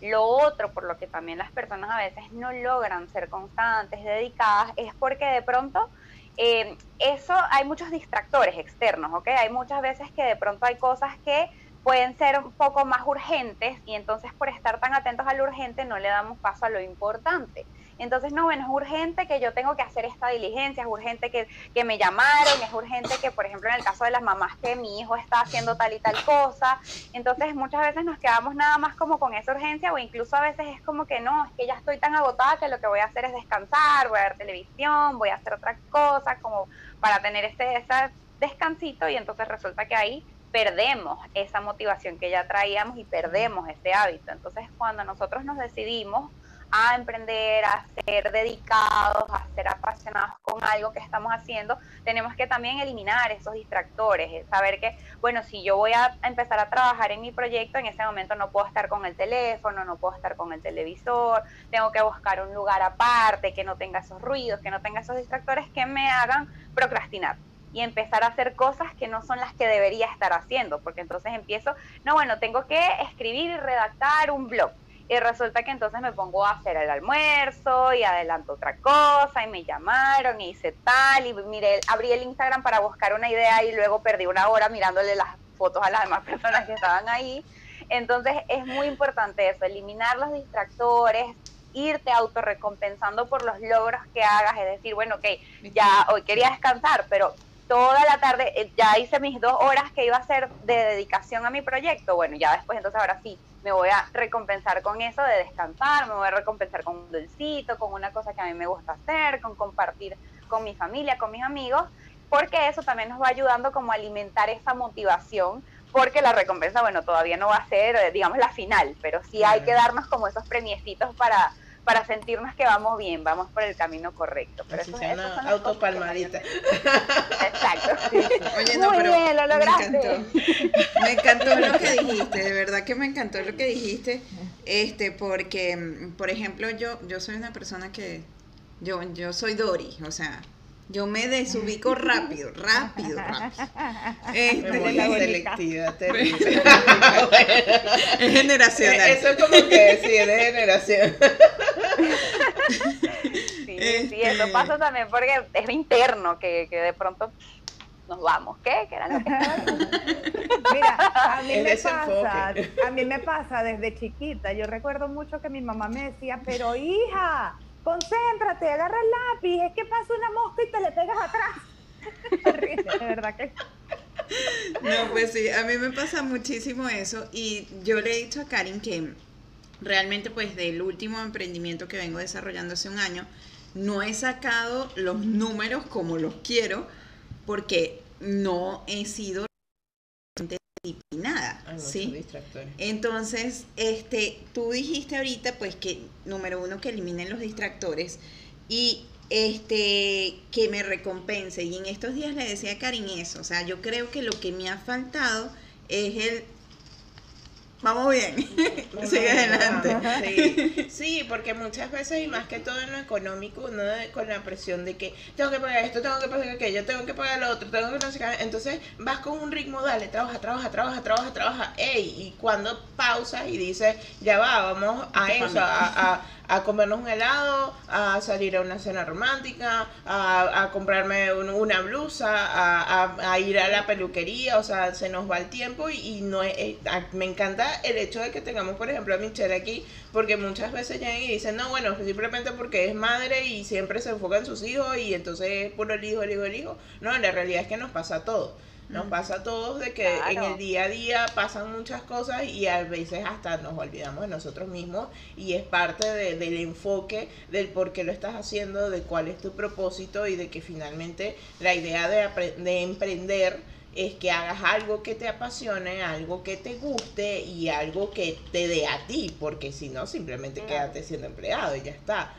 Lo otro, por lo que también las personas a veces no logran ser constantes, dedicadas, es porque de pronto eh, eso hay muchos distractores externos, ¿ok? Hay muchas veces que de pronto hay cosas que pueden ser un poco más urgentes y entonces por estar tan atentos a lo urgente no le damos paso a lo importante. Entonces, no, bueno, es urgente que yo tengo que hacer esta diligencia, es urgente que, que me llamaron, es urgente que, por ejemplo, en el caso de las mamás, que mi hijo está haciendo tal y tal cosa. Entonces, muchas veces nos quedamos nada más como con esa urgencia o incluso a veces es como que no, es que ya estoy tan agotada que lo que voy a hacer es descansar, voy a ver televisión, voy a hacer otra cosa, como para tener este ese descansito y entonces resulta que ahí perdemos esa motivación que ya traíamos y perdemos ese hábito. Entonces, cuando nosotros nos decidimos a emprender, a ser dedicados, a ser apasionados con algo que estamos haciendo, tenemos que también eliminar esos distractores, saber que, bueno, si yo voy a empezar a trabajar en mi proyecto, en ese momento no puedo estar con el teléfono, no puedo estar con el televisor, tengo que buscar un lugar aparte que no tenga esos ruidos, que no tenga esos distractores que me hagan procrastinar y empezar a hacer cosas que no son las que debería estar haciendo, porque entonces empiezo, no, bueno, tengo que escribir y redactar un blog y resulta que entonces me pongo a hacer el almuerzo y adelanto otra cosa y me llamaron y hice tal y miré, abrí el Instagram para buscar una idea y luego perdí una hora mirándole las fotos a las demás personas que estaban ahí. Entonces es muy importante eso, eliminar los distractores, irte autorrecompensando por los logros que hagas, es decir, bueno, ok, ya hoy quería descansar, pero toda la tarde eh, ya hice mis dos horas que iba a hacer de dedicación a mi proyecto, bueno, ya después entonces ahora sí, me voy a recompensar con eso de descansar, me voy a recompensar con un dulcito, con una cosa que a mí me gusta hacer, con compartir con mi familia, con mis amigos, porque eso también nos va ayudando como a alimentar esa motivación, porque la recompensa, bueno, todavía no va a ser, eh, digamos, la final, pero sí hay que darnos como esos premiecitos para para sentirnos que vamos bien, vamos por el camino correcto. Pero eso, una autopalmadita. Exacto. Oye, no, Muy bien, lo lograste. Me encantó. me encantó lo que dijiste, de verdad que me encantó lo que dijiste, este, porque, por ejemplo, yo, yo soy una persona que, yo, yo soy Dori, o sea, yo me desubico rápido, rápido, rápido. Este, Memoria selectiva, terrible. es generacional. Eso es como que sí, es de generación. Sí, sí, eso este, pasa también porque es interno, que, que de pronto nos vamos. ¿Qué? ¿Qué era lo que Mira, a mí me pasa, a mí me pasa desde chiquita. Yo recuerdo mucho que mi mamá me decía, pero hija, concéntrate, agarra el lápiz, es que pasa una mosca y te le pegas atrás. de verdad que... No, pues sí, a mí me pasa muchísimo eso y yo le he dicho a Karin que realmente pues del último emprendimiento que vengo desarrollando hace un año, no he sacado los números como los quiero porque no he sido disciplinada, ¿sí? Entonces, este, tú dijiste ahorita, pues que número uno que eliminen los distractores y este que me recompense. Y en estos días le decía a Karin eso, o sea, yo creo que lo que me ha faltado es el Vamos bien, sigue adelante. Sí. porque muchas veces, y más que todo en lo económico, uno con la presión de que tengo que pagar esto, tengo que pagar aquello, tengo que pagar lo otro, tengo que no sé qué. Entonces vas con un ritmo, dale, trabaja, trabaja, trabaja, trabaja, trabaja. Ey, y cuando pausas y dices, ya va, vamos a eso, a a comernos un helado, a salir a una cena romántica, a, comprarme una blusa, a, ir a la peluquería, o sea, se nos va el tiempo y, no me encanta el hecho de que tengamos, por ejemplo, a Michelle aquí, porque muchas veces llegan y dicen, no, bueno, simplemente porque es madre y siempre se enfoca en sus hijos y entonces es puro el hijo, el hijo, el hijo. No, la realidad es que nos pasa todo. Nos pasa a todos de que en el día a día pasan muchas cosas y a veces hasta nos olvidamos de nosotros mismos y es parte del enfoque del por qué lo estás haciendo, de cuál es tu propósito y de que finalmente la idea de, de emprender es que hagas algo que te apasione, algo que te guste y algo que te dé a ti, porque si no, simplemente quédate siendo empleado y ya está.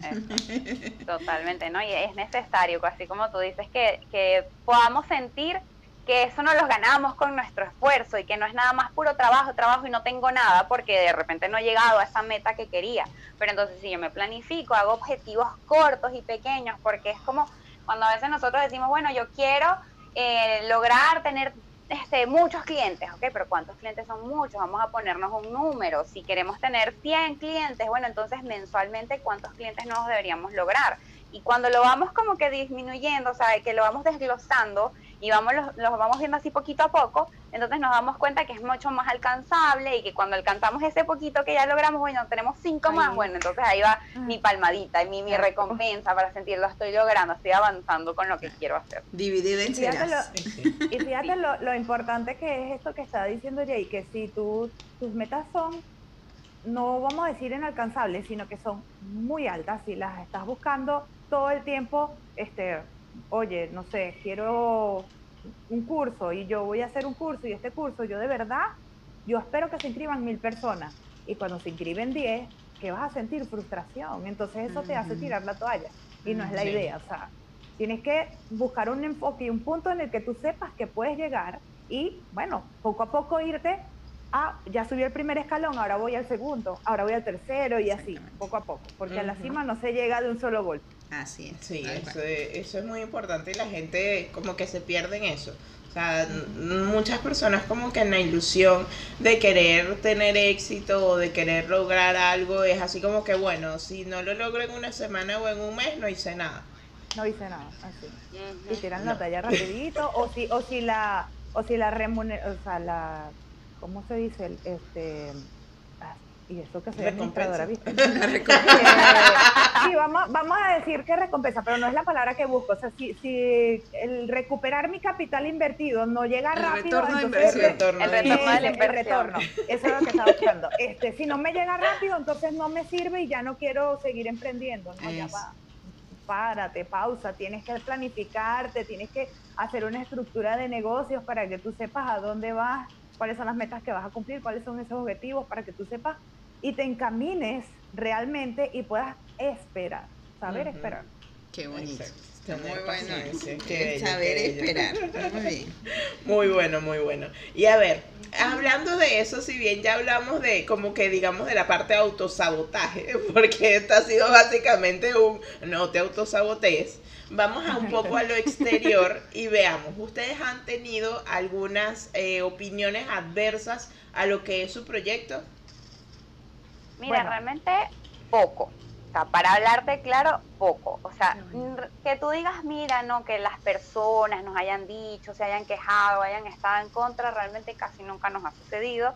totalmente, ¿no? Y es necesario, así como tú dices, que, que podamos sentir que eso no lo ganamos con nuestro esfuerzo y que no es nada más puro trabajo, trabajo y no tengo nada porque de repente no he llegado a esa meta que quería. Pero entonces si yo me planifico, hago objetivos cortos y pequeños, porque es como cuando a veces nosotros decimos, bueno, yo quiero eh, lograr tener este, muchos clientes, ¿ok? Pero ¿cuántos clientes son muchos? Vamos a ponernos un número. Si queremos tener 100 clientes, bueno, entonces mensualmente, ¿cuántos clientes nos deberíamos lograr? Y cuando lo vamos como que disminuyendo, o sea, que lo vamos desglosando y vamos los, los vamos viendo así poquito a poco, entonces nos damos cuenta que es mucho más alcanzable y que cuando alcanzamos ese poquito que ya logramos, bueno, tenemos cinco más, bueno, entonces ahí va mi palmadita, mi, mi recompensa para sentir lo estoy logrando, estoy avanzando con lo que quiero hacer. Dividir en Y fíjate lo, lo, importante que es esto que está diciendo Jay, que si tú, tus metas son no vamos a decir inalcanzables, sino que son muy altas. Si las estás buscando todo el tiempo, este, oye, no sé, quiero un curso y yo voy a hacer un curso y este curso, yo de verdad, yo espero que se inscriban mil personas. Y cuando se inscriben diez, que vas a sentir frustración. Entonces eso te hace tirar la toalla. Y no es la idea. O sea, tienes que buscar un enfoque y un punto en el que tú sepas que puedes llegar y, bueno, poco a poco irte ah, ya subí el primer escalón, ahora voy al segundo, ahora voy al tercero y así, poco a poco, porque a la cima no se llega de un solo golpe. Así es. Sí, eso, eso, es muy importante y la gente como que se pierde en eso. O sea, muchas personas como que en la ilusión de querer tener éxito o de querer lograr algo es así como que, bueno, si no lo logro en una semana o en un mes, no hice nada. No hice nada, así. Y tiran la talla rapidito, o si, o si la, o si la remuneración, o sea, la ¿cómo se dice? El, este, ah, y eso que soy administradora, ¿viste? sí, vamos, vamos a decir que recompensa, pero no es la palabra que busco. O sea, si, si el recuperar mi capital invertido no llega el rápido, retorno entonces, de inversión. el retorno de la el retorno. Eso es lo que estaba buscando. Este, si no me llega rápido, entonces no me sirve y ya no quiero seguir emprendiendo. No, ya va. Párate, pausa, tienes que planificarte, tienes que hacer una estructura de negocios para que tú sepas a dónde vas cuáles son las metas que vas a cumplir, cuáles son esos objetivos para que tú sepas y te encamines realmente y puedas esperar, saber esperar. Qué bonito. muy bueno. saber esperar. Muy bien. Muy bueno, muy bueno. Y a ver, hablando de eso, si bien ya hablamos de como que digamos de la parte de autosabotaje, porque esto ha sido básicamente un no te autosabotees Vamos a un poco a lo exterior y veamos, ¿ustedes han tenido algunas eh, opiniones adversas a lo que es su proyecto? Mira, realmente poco. O sea, para hablarte claro, poco. O sea, que tú digas, mira, no, que las personas nos hayan dicho, se hayan quejado, hayan estado en contra, realmente casi nunca nos ha sucedido.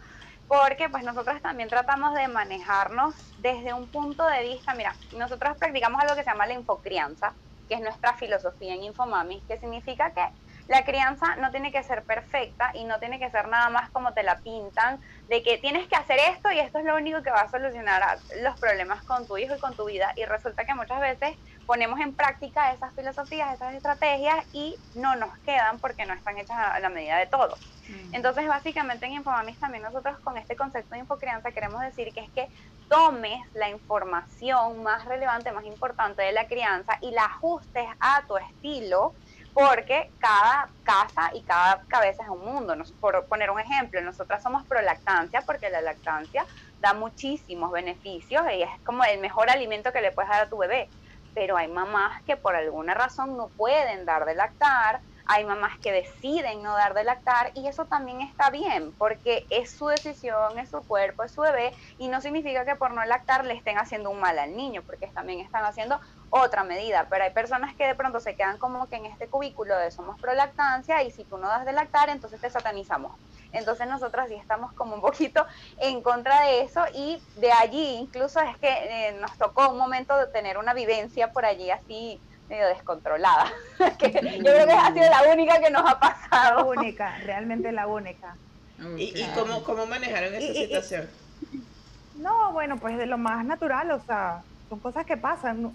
Porque pues nosotros también tratamos de manejarnos desde un punto de vista, mira, nosotros practicamos algo que se llama la infocrianza, que es nuestra filosofía en Infomamis, que significa que la crianza no tiene que ser perfecta y no tiene que ser nada más como te la pintan, de que tienes que hacer esto y esto es lo único que va a solucionar los problemas con tu hijo y con tu vida. Y resulta que muchas veces ponemos en práctica esas filosofías, esas estrategias y no nos quedan porque no están hechas a la medida de todo. Mm. Entonces, básicamente en Infomamis también nosotros con este concepto de infocrianza queremos decir que es que tomes la información más relevante, más importante de la crianza y la ajustes a tu estilo porque cada casa y cada cabeza es un mundo. por poner un ejemplo, nosotras somos pro lactancia porque la lactancia da muchísimos beneficios y es como el mejor alimento que le puedes dar a tu bebé. Pero hay mamás que por alguna razón no pueden dar de lactar, hay mamás que deciden no dar de lactar y eso también está bien porque es su decisión, es su cuerpo, es su bebé y no significa que por no lactar le estén haciendo un mal al niño porque también están haciendo otra medida, pero hay personas que de pronto se quedan como que en este cubículo de somos pro lactancia y si tú no das de lactar entonces te satanizamos. Entonces nosotras sí estamos como un poquito en contra de eso y de allí incluso es que eh, nos tocó un momento de tener una vivencia por allí así medio descontrolada. que yo creo que ha sido la única que nos ha pasado. La única, realmente la única. ¿Y, y cómo, cómo manejaron esa situación? no, bueno, pues de lo más natural, o sea, son cosas que pasan.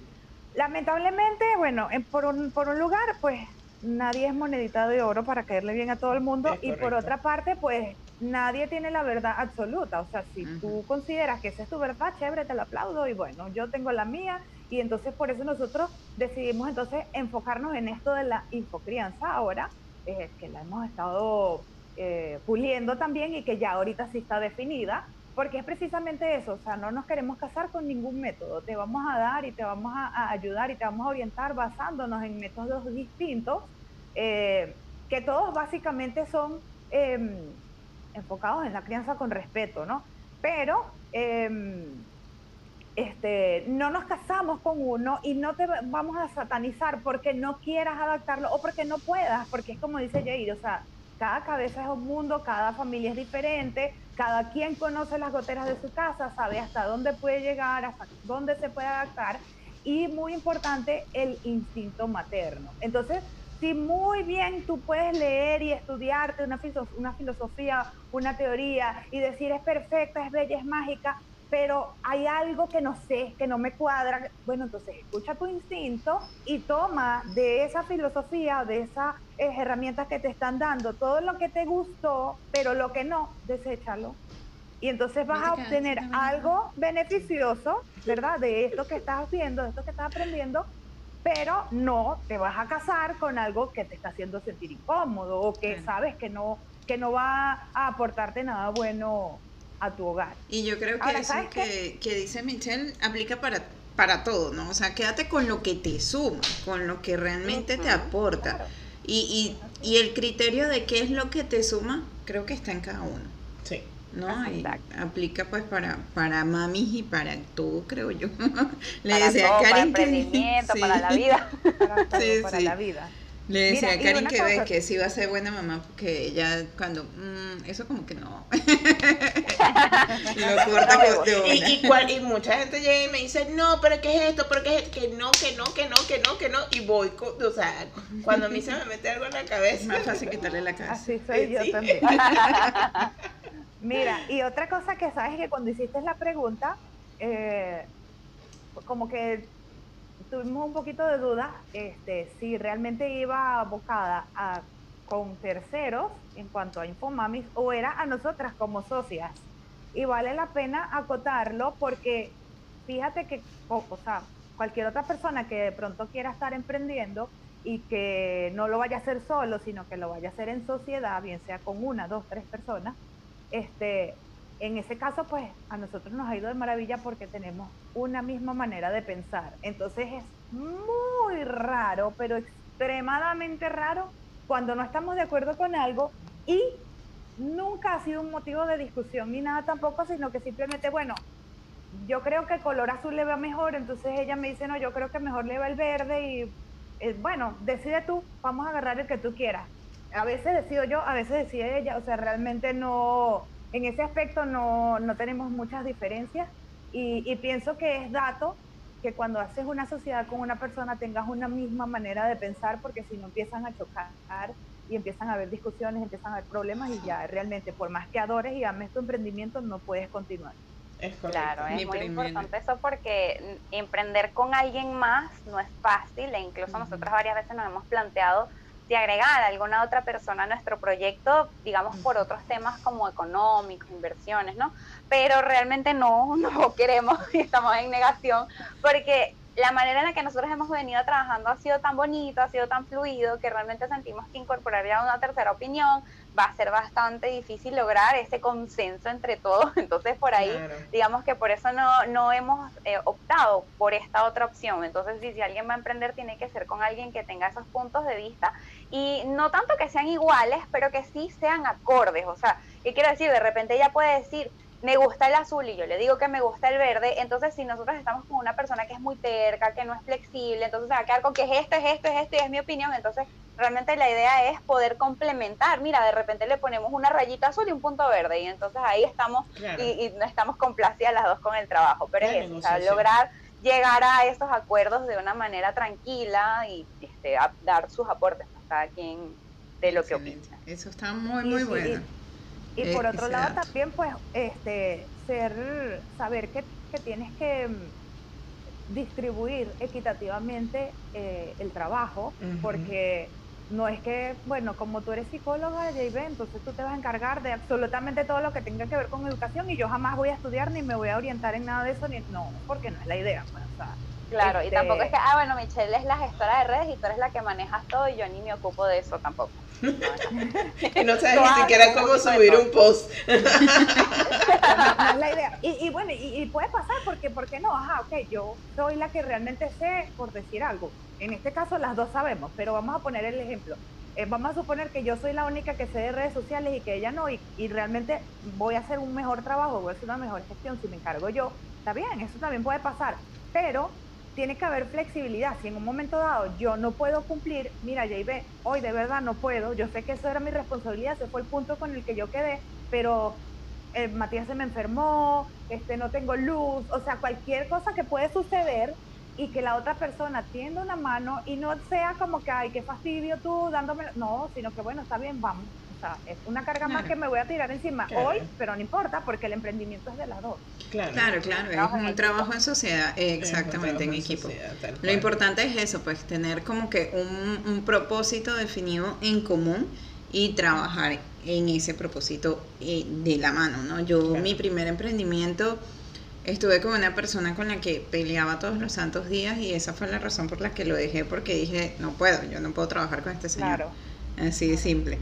Lamentablemente, bueno, por, un, por un lugar, pues nadie es monedita de oro para caerle bien a todo el mundo y por otra parte, pues nadie tiene la verdad absoluta. O sea, si tú consideras que esa es tu verdad, chévere, te la aplaudo y bueno, yo tengo la mía y entonces por eso nosotros decidimos entonces enfocarnos en esto de la infocrianza ahora, que la hemos estado eh, puliendo también y que ya ahorita sí está definida, porque es precisamente eso, o sea, no nos queremos casar con ningún método, te vamos a dar y te vamos a, ayudar y te vamos a orientar basándonos en métodos distintos, eh, que todos básicamente son em, enfocados en la crianza con respeto, ¿no? Pero... Este, no nos casamos con uno y no te vamos a satanizar porque no quieras adaptarlo o porque no puedas, porque es como dice Jair, o sea, cada cabeza es un mundo, cada familia es diferente, cada quien conoce las goteras de su casa, sabe hasta dónde puede llegar, hasta dónde se puede adaptar y muy importante el instinto materno. Entonces, si muy bien tú puedes leer y estudiarte una, una filosofía, una teoría y decir es perfecta, es bella, es mágica, pero hay algo que no sé, que no me cuadra, bueno, entonces escucha tu instinto y toma de esa filosofía, de esas eh, herramientas que te están dando, todo lo que te gustó, pero lo que no, deséchalo. Y entonces vas a obtener algo beneficioso, ¿verdad? De esto que estás haciendo, de esto que estás aprendiendo, pero no te vas a casar con algo que te está haciendo sentir incómodo o que sabes que no, que no va a aportarte nada bueno a tu hogar. Y yo creo que eso que, que, dice Michelle aplica para, para todo, ¿no? O sea, quédate con lo que te suma, con lo que realmente te aporta. Y, y, y el criterio de qué es lo que te suma, creo que está en cada uno. Sí. ¿no? Y aplica pues para, para mamis y para todo, creo yo. Le decía a Karen para emprendimiento, para la vida. para la vida. Le decía a Karin que ve que sí va a ser buena mamá porque ella cuando mm, eso como que no. Lo corta de y, y, y, mucha gente llega y me dice no pero qué es esto pero qué es que no que no que no que no que no y voy o sea cuando a mí se me mete algo en la cabeza. es más fácil quitarle la cabeza. Así soy yo también. Mira y otra cosa que sabes que cuando hiciste la pregunta eh, como que tuvimos un poquito de duda este, si realmente iba abocada a, con terceros en cuanto a Infomamis o era a nosotras como socias. Y vale la pena acotarlo porque fíjate que, o, sea, cualquier otra persona que de pronto quiera estar emprendiendo y que no lo vaya a hacer solo, sino que lo vaya a hacer en sociedad, bien sea con una, dos, tres personas, este, en ese caso, pues a nosotros nos ha ido de maravilla porque tenemos una misma manera de pensar. Entonces es muy raro, pero extremadamente raro cuando no estamos de acuerdo con algo y nunca ha sido un motivo de discusión ni nada tampoco, sino que simplemente, bueno, yo creo que el color azul le va mejor, entonces ella me dice, no, yo creo que mejor le va el verde y eh, bueno, decide tú, vamos a agarrar el que tú quieras. A veces decido yo, a veces decide ella, o sea, realmente no en ese aspecto no, tenemos muchas diferencias y, pienso que es dato que cuando haces una sociedad con una persona tengas una misma manera de pensar porque si no empiezan a chocar y empiezan a haber discusiones, empiezan a haber problemas y ya realmente por más que adores y ames tu emprendimiento no puedes continuar. Es claro, es muy importante eso porque emprender con alguien más no es fácil e incluso nosotros varias veces nos hemos planteado de agregar a alguna otra persona a nuestro proyecto, digamos, por otros temas como económicos, inversiones, ¿no? Pero realmente no, no queremos y estamos en negación porque la manera en la que nosotros hemos venido trabajando ha sido tan bonito, ha sido tan fluido, que realmente sentimos que incorporar ya una tercera opinión va a ser bastante difícil lograr ese consenso entre todos. Entonces, por ahí, digamos que por eso no, no hemos eh, optado por esta otra opción. Entonces, si, si alguien va a emprender, tiene que ser con alguien que tenga esos puntos de vista y no tanto que sean iguales, pero que sí sean acordes. O sea, ¿qué quiero decir? De repente ella puede decir, me gusta el azul y yo le digo que me gusta el verde, entonces si nosotros estamos con una persona que es muy terca, que no es flexible, entonces se va a quedar con que es esto, es esto, es esto y es mi opinión, entonces realmente la idea es poder complementar, mira, de repente le ponemos una rayita azul y un punto verde y entonces ahí estamos y, no estamos complacidas las dos con el trabajo, pero es eso, lograr llegar a estos acuerdos de una manera tranquila y este, dar sus aportes a cada quien de lo que opina. Eso está muy, muy bueno. Y por otro lado también, pues, este, ser, saber que, tienes que mm, distribuir equitativamente eh, el trabajo, porque no es que, bueno, como tú eres psicóloga, JB, entonces tú te vas a encargar de absolutamente todo lo que tenga que ver con educación y yo jamás voy a estudiar ni me voy a orientar en nada de eso, ni, no, porque no es la idea, pues, Claro, y tampoco es que, ah, bueno, Michelle es la gestora de redes y tú eres la que manejas todo y yo ni me ocupo de eso tampoco. que no sabes ni siquiera cómo subir un post. no, es la idea. Y, bueno, y, puede pasar porque, ¿por qué no? Ajá, ok, yo soy la que realmente sé por decir algo. En este caso las dos sabemos, pero vamos a poner el ejemplo. Eh, vamos a suponer que yo soy la única que sé de redes sociales y que ella no, y, y realmente voy a hacer un mejor trabajo, voy a hacer una mejor gestión si me encargo yo está bien, eso también puede pasar, pero tiene que haber flexibilidad. Si en un momento dado yo no puedo cumplir, mira, JB, hoy de verdad no puedo, yo sé que eso era mi responsabilidad, ese fue el punto con el que yo quedé, pero eh, Matías se me enfermó, este, no tengo luz, o sea, cualquier cosa que puede suceder y que la otra persona tienda una mano y no sea como que, ay, qué fastidio tú dándome, no, sino que bueno, está bien, vamos. O sea, es una carga más que me voy a tirar encima hoy, pero no importa porque el emprendimiento es de las dos. Claro, claro, claro es un trabajo en sociedad, exactamente, en equipo. Lo importante es eso, pues tener como que un, un propósito definido en común y trabajar en ese propósito eh, de la mano, ¿no? Yo, mi primer emprendimiento, estuve con una persona con la que peleaba todos los santos días y esa fue la razón por la que lo dejé, porque dije, no puedo, yo no puedo trabajar con este señor. Claro. Así de simple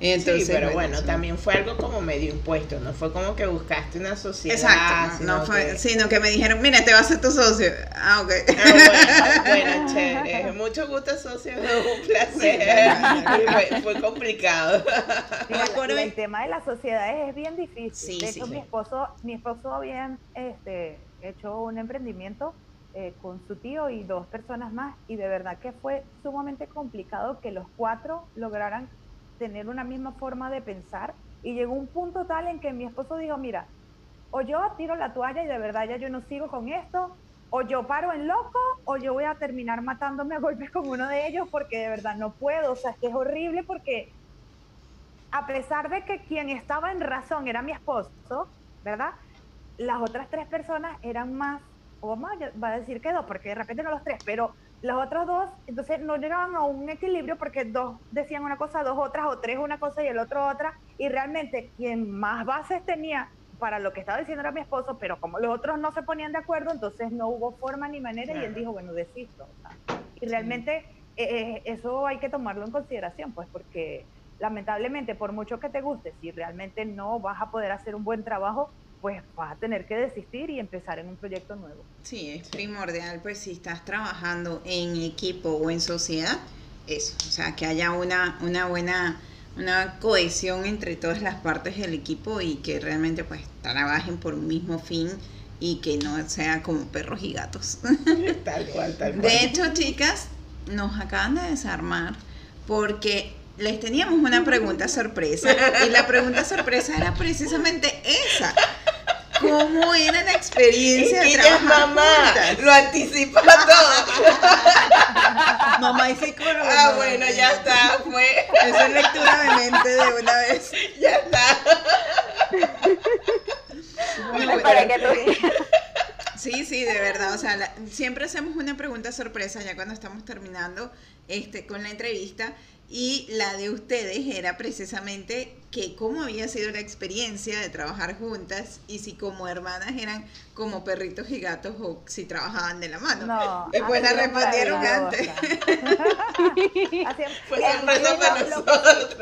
sí, pero bueno, también fue algo como medio impuesto, no fue como que buscaste una sociedad. Exacto, no, fue, sino que me dijeron, mira, te vas a ser tu socio. Ah, ok. Ah, bueno, chévere. Mucho gusto, socio, un placer. fue, complicado. el, tema de las sociedades es bien difícil. de hecho, mi esposo, mi esposo había este, hecho un emprendimiento eh, con su tío y dos personas más, y de verdad que fue sumamente complicado que los cuatro lograran tener una misma forma de pensar y llegó un punto tal en que mi esposo dijo, mira, o yo tiro la toalla y de verdad ya yo no sigo con esto, o yo paro en loco, o yo voy a terminar matándome a golpes con uno de ellos porque de verdad no puedo, o sea, es que es horrible porque a pesar de que quien estaba en razón era mi esposo, ¿verdad? Las otras tres personas eran más, o vamos va a decir que dos, porque de repente no los tres, pero los otros dos, entonces no llegaban a un equilibrio porque dos decían una cosa, dos otras, o tres una cosa y el otro otra, y realmente quien más bases tenía para lo que estaba diciendo era mi esposo, pero como los otros no se ponían de acuerdo, entonces no hubo forma ni manera y él dijo, bueno, desisto. Y realmente eh, eh, eso hay que tomarlo en consideración, pues porque lamentablemente por mucho que te guste, si realmente no vas a poder hacer un buen trabajo, pues vas a tener que desistir y empezar en un proyecto nuevo. Sí, es primordial, pues si estás trabajando en equipo o en sociedad, eso, o sea, que haya una, una buena una cohesión entre todas las partes del equipo y que realmente pues trabajen por un mismo fin y que no sea como perros y gatos. Tal cual, tal cual. De hecho, chicas, nos acaban de desarmar porque les teníamos una pregunta sorpresa y la pregunta sorpresa era precisamente esa. ¿Cómo era la experiencia de trabajar mamá, lo anticipa todo. mamá y psicóloga. Ah, bueno, ya está, fue. Esa es lectura de mente de una vez. Ya está. Sí, sí, de verdad. O sea, siempre hacemos una pregunta sorpresa ya cuando estamos terminando este, con la entrevista y la de ustedes era precisamente que cómo había sido la experiencia de trabajar juntas y si como hermanas eran como perritos y gatos o si trabajaban de la mano. No, Después la respondieron antes. Fue sorpresa para nosotros.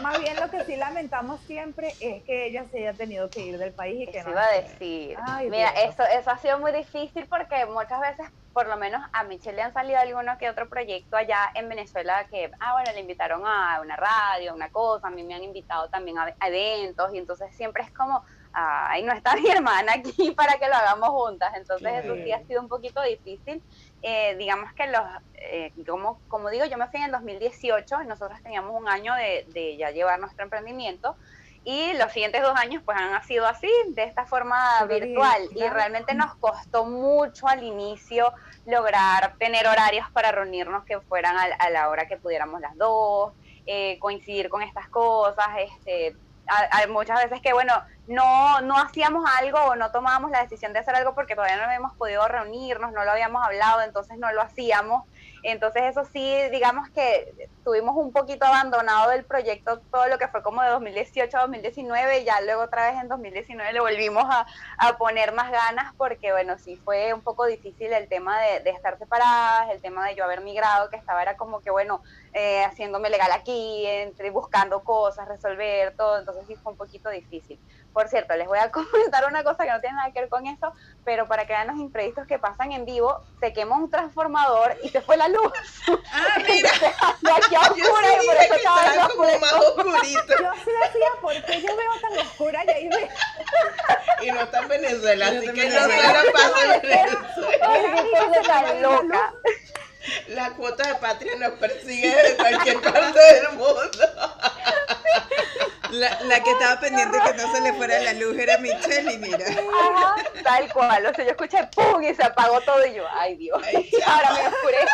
Más bien lo que sí lamentamos siempre es que ella se haya tenido que ir del país y que no. iba a decir. Mira, eso, eso ha sido muy difícil porque muchas veces, por lo menos a Michelle le han salido alguno que otro proyecto allá en Venezuela que, ah, bueno, le invitaron a una radio, a una cosa, a mí me han invitado también a, eventos y entonces siempre es como, ay, no está mi hermana aquí para que lo hagamos juntas. Entonces eso sí ha sido un poquito difícil. Eh, digamos que los, eh, como, como digo, yo me fui en el 2018 y nosotros teníamos un año de, de, ya llevar nuestro emprendimiento y los siguientes dos años pues han sido así, de esta forma virtual y realmente nos costó mucho al inicio lograr tener horarios para reunirnos que fueran a, la hora que pudiéramos las dos, eh, coincidir con estas cosas, este, hay muchas veces que, bueno, no, no hacíamos algo o no tomábamos la decisión de hacer algo porque todavía no habíamos podido reunirnos, no lo habíamos hablado, entonces no lo hacíamos. Entonces eso sí, digamos que tuvimos un poquito abandonado del proyecto todo lo que fue como de 2018 a 2019 y ya luego otra vez en 2019 le volvimos a, poner más ganas porque bueno, sí fue un poco difícil el tema de, estar separadas, el tema de yo haber migrado, que estaba era como que bueno, eh, haciéndome legal aquí, entre, buscando cosas, resolver todo, entonces sí fue un poquito difícil por cierto, les voy a comentar una cosa que no tiene nada que ver con eso, pero para que vean los imprevistos que pasan en vivo, se quemó un transformador y se fue la luz. Ah, mira. de aquí a Yo oscura sí y por eso estaba como más oscurito. Yo sí decía, ¿por qué yo veo tan oscura y ahí ve? Y no está en Venezuela, así que no se la pase en Venezuela. Ay, qué cosa tan loca. La cuota de patria nos persigue de cualquier parte del mundo. La, la que estaba pendiente que no se le fuera la luz era Michelle y mira. Ajá, tal cual. O sea, yo escuché ¡pum! y se apagó todo y yo, ay Dios, Ay, ahora me oscurece.